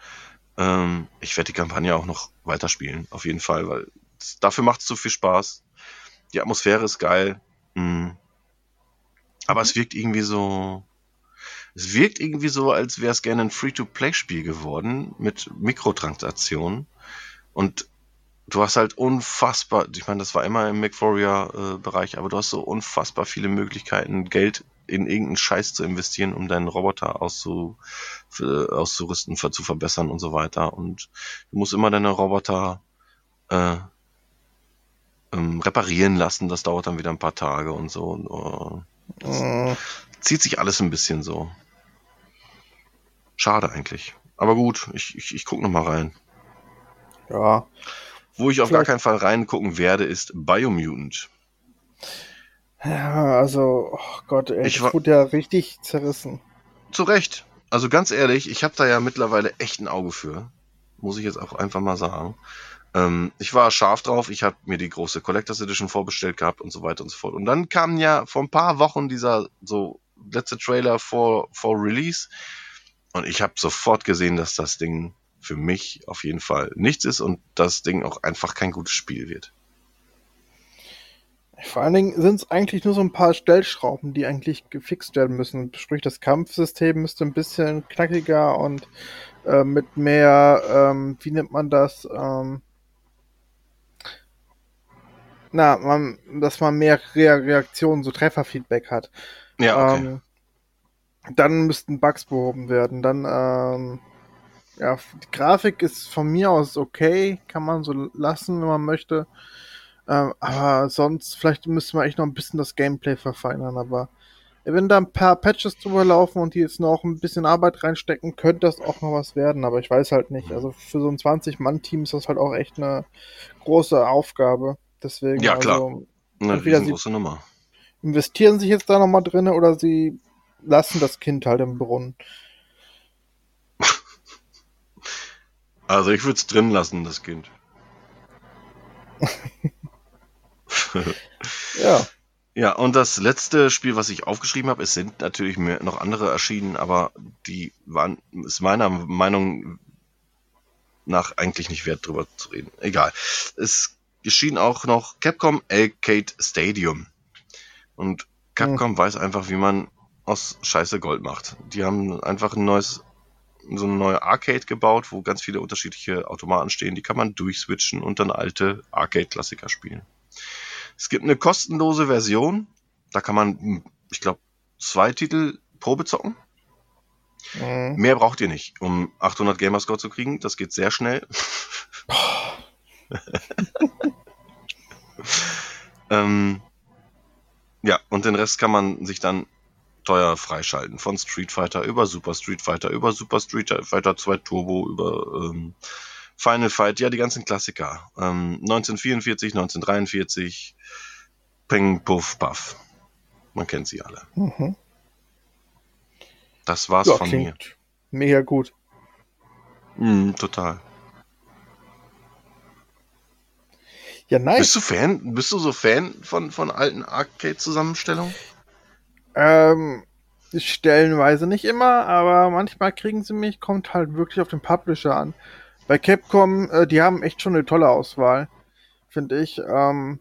Ähm, ich werde die Kampagne auch noch weiterspielen, auf jeden Fall, weil es- dafür macht es so viel Spaß. Die Atmosphäre ist geil. Mhm. Aber es wirkt irgendwie so. Es wirkt irgendwie so, als wäre es gerne ein Free-to-Play-Spiel geworden mit Mikrotransaktionen. Und du hast halt unfassbar, ich meine, das war immer im MacWarrior-Bereich, aber du hast so unfassbar viele Möglichkeiten, Geld in irgendeinen Scheiß zu investieren, um deinen Roboter auszu, für, auszurüsten, für, zu verbessern und so weiter. Und du musst immer deine Roboter äh, ähm, reparieren lassen. Das dauert dann wieder ein paar Tage und so. Und, äh, Äh, zieht sich alles ein bisschen so. Schade eigentlich. Aber gut, ich, ich, ich gucke noch mal rein. ja. Wo ich auf gar keinen Fall reingucken werde, ist Biomutant. Ja, also, oh Gott, ey, Ich wurde ja richtig zerrissen. Zu Recht. Also ganz ehrlich, ich habe da ja mittlerweile echt ein Auge für. Muss ich jetzt auch einfach mal sagen. Ähm, ich war scharf drauf. Ich habe mir die große Collectors Edition vorbestellt gehabt und so weiter und so fort. Und dann kam ja vor ein paar Wochen dieser so letzte Trailer vor, vor Release. Und ich habe sofort gesehen, dass das Ding für mich auf jeden Fall nichts ist und das Ding auch einfach kein gutes Spiel wird. Vor allen Dingen sind es eigentlich nur so ein paar Stellschrauben, die eigentlich gefixt werden müssen. Sprich, das Kampfsystem müsste ein bisschen knackiger und äh, mit mehr, ähm, wie nennt man das? Ähm, na, man, dass man mehr Re Reaktionen, so Trefferfeedback hat. Ja, okay. Ähm, dann müssten Bugs behoben werden. Dann, ähm, ja, die Grafik ist von mir aus okay, kann man so lassen, wenn man möchte. Ähm, aber sonst, vielleicht müsste man echt noch ein bisschen das Gameplay verfeinern, aber wenn da ein paar Patches drüber laufen und die jetzt noch ein bisschen Arbeit reinstecken, könnte das auch noch was werden, aber ich weiß halt nicht. Also für so ein 20-Mann-Team ist das halt auch echt eine große Aufgabe. Deswegen, Ja, klar. also Eine riesengroße Nummer. investieren sich jetzt da nochmal drin oder sie lassen das Kind halt im Brunnen. Also ich würde es drin lassen, das Kind. Ja. Ja, und das letzte Spiel, was ich aufgeschrieben habe, es sind natürlich mehr, noch andere erschienen, aber die waren, ist meiner Meinung nach eigentlich nicht wert, drüber zu reden. Egal. Es erschien auch noch Capcom Arcade Stadium. Und Capcom weiß einfach, wie man aus Scheiße Gold macht. Die haben einfach ein neues, so eine neue Arcade gebaut, wo ganz viele unterschiedliche Automaten stehen. Die kann man durchswitchen und dann alte Arcade-Klassiker spielen. Es gibt eine kostenlose Version. Da kann man, ich glaube, zwei Titel Probe zocken. Mhm. Mehr braucht ihr nicht, um 800 Gamerscore zu kriegen. Das geht sehr schnell. ähm, ja, und den Rest kann man sich dann teuer freischalten. Von Street Fighter über Super Street Fighter, über Super Street Fighter 2 Turbo, über ähm, Final Fight, ja, die ganzen Klassiker. Ähm, 1944, 1943, Peng, Puff, Puff. Man kennt sie alle. Mhm. Das war's ja, von mir. Mega gut. Mm, total. Ja, nice. Bist du Fan? Bist du so Fan von, von alten Arcade-Zusammenstellungen? Ähm, stellenweise nicht immer, aber manchmal kriegen sie mich, kommt halt wirklich auf den Publisher an. Bei Capcom, äh, die haben echt schon eine tolle Auswahl, finde ich. Ähm,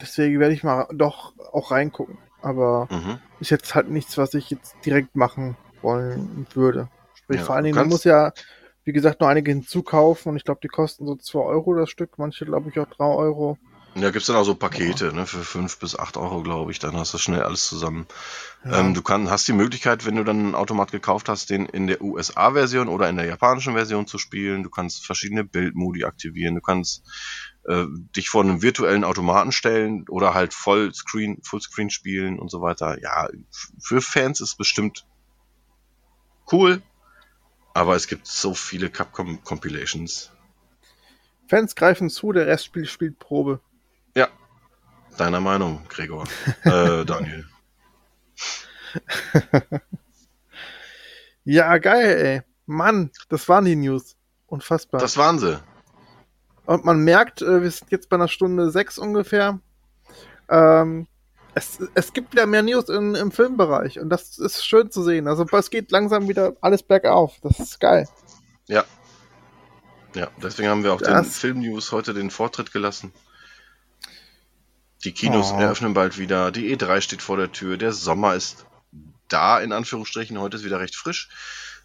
deswegen werde ich mal doch auch reingucken. Aber mhm. ist jetzt halt nichts, was ich jetzt direkt machen wollen würde. Sprich, ja, vor allen Dingen, du musst ja, wie gesagt, nur einige hinzukaufen und ich glaube, die kosten so 2 Euro das Stück, manche glaube ich auch 3 Euro. Ja, gibt's dann auch so Pakete, ja. ne, für 5 bis 8 Euro, glaube ich, dann hast du schnell alles zusammen. Ja. Ähm, du kann, hast die Möglichkeit, wenn du dann einen Automat gekauft hast, den in der USA-Version oder in der japanischen Version zu spielen. Du kannst verschiedene Bildmodi aktivieren, du kannst äh, dich vor einem virtuellen Automaten stellen oder halt Vollscreen, Fullscreen spielen und so weiter. Ja, für Fans ist bestimmt cool, aber es gibt so viele Capcom Compilations. Fans greifen zu, der Restspiel spielt Probe. Deiner Meinung, Gregor. äh, Daniel. ja, geil, ey. Mann, das waren die News. Unfassbar. Das waren sie. Und man merkt, äh, wir sind jetzt bei einer Stunde sechs ungefähr. Ähm, es, es gibt wieder mehr News in, im Filmbereich und das ist schön zu sehen. Also es geht langsam wieder alles bergauf. Das ist geil. Ja. Ja, deswegen haben wir auch das... den Film-News heute den Vortritt gelassen. Die Kinos oh. eröffnen bald wieder. Die E3 steht vor der Tür. Der Sommer ist da, in Anführungsstrichen. Heute ist wieder recht frisch.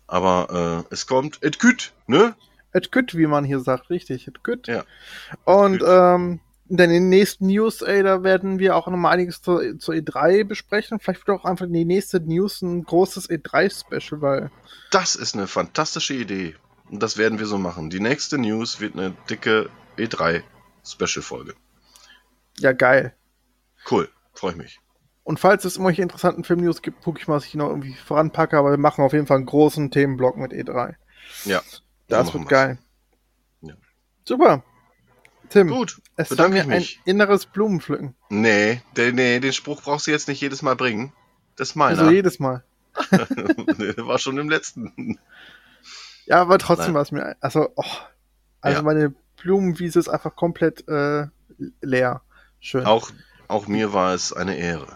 Aber äh, es kommt. Et küt, ne? Et küt, wie man hier sagt. Richtig, et küt. Ja. Und ähm, in den nächsten News, ey, da werden wir auch nochmal einiges zur, zur E3 besprechen. Vielleicht wird auch einfach die nächste News ein großes E3-Special, weil. Das ist eine fantastische Idee. Und das werden wir so machen. Die nächste News wird eine dicke E3-Special-Folge. Ja, geil. Cool, freue ich mich. Und falls es irgendwelche interessanten Film-News gibt, gucke ich mal, was ich noch irgendwie voranpacke, aber wir machen auf jeden Fall einen großen Themenblock mit E3. Ja. Das wird geil. Ja. Super. Tim, Gut, es soll mir ein inneres Blumenpflücken. Nee, der, nee, den Spruch brauchst du jetzt nicht jedes Mal bringen. Das ist meiner. Also jedes Mal. nee, war schon im letzten. Ja, aber trotzdem war es mir. Also, oh, also ja. meine Blumenwiese ist einfach komplett äh, leer. Schön. Auch, auch mir war es eine Ehre,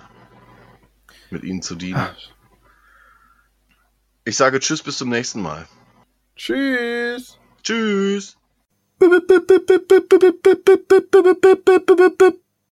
mit Ihnen zu dienen. Ich sage Tschüss, bis zum nächsten Mal. Tschüss. Tschüss.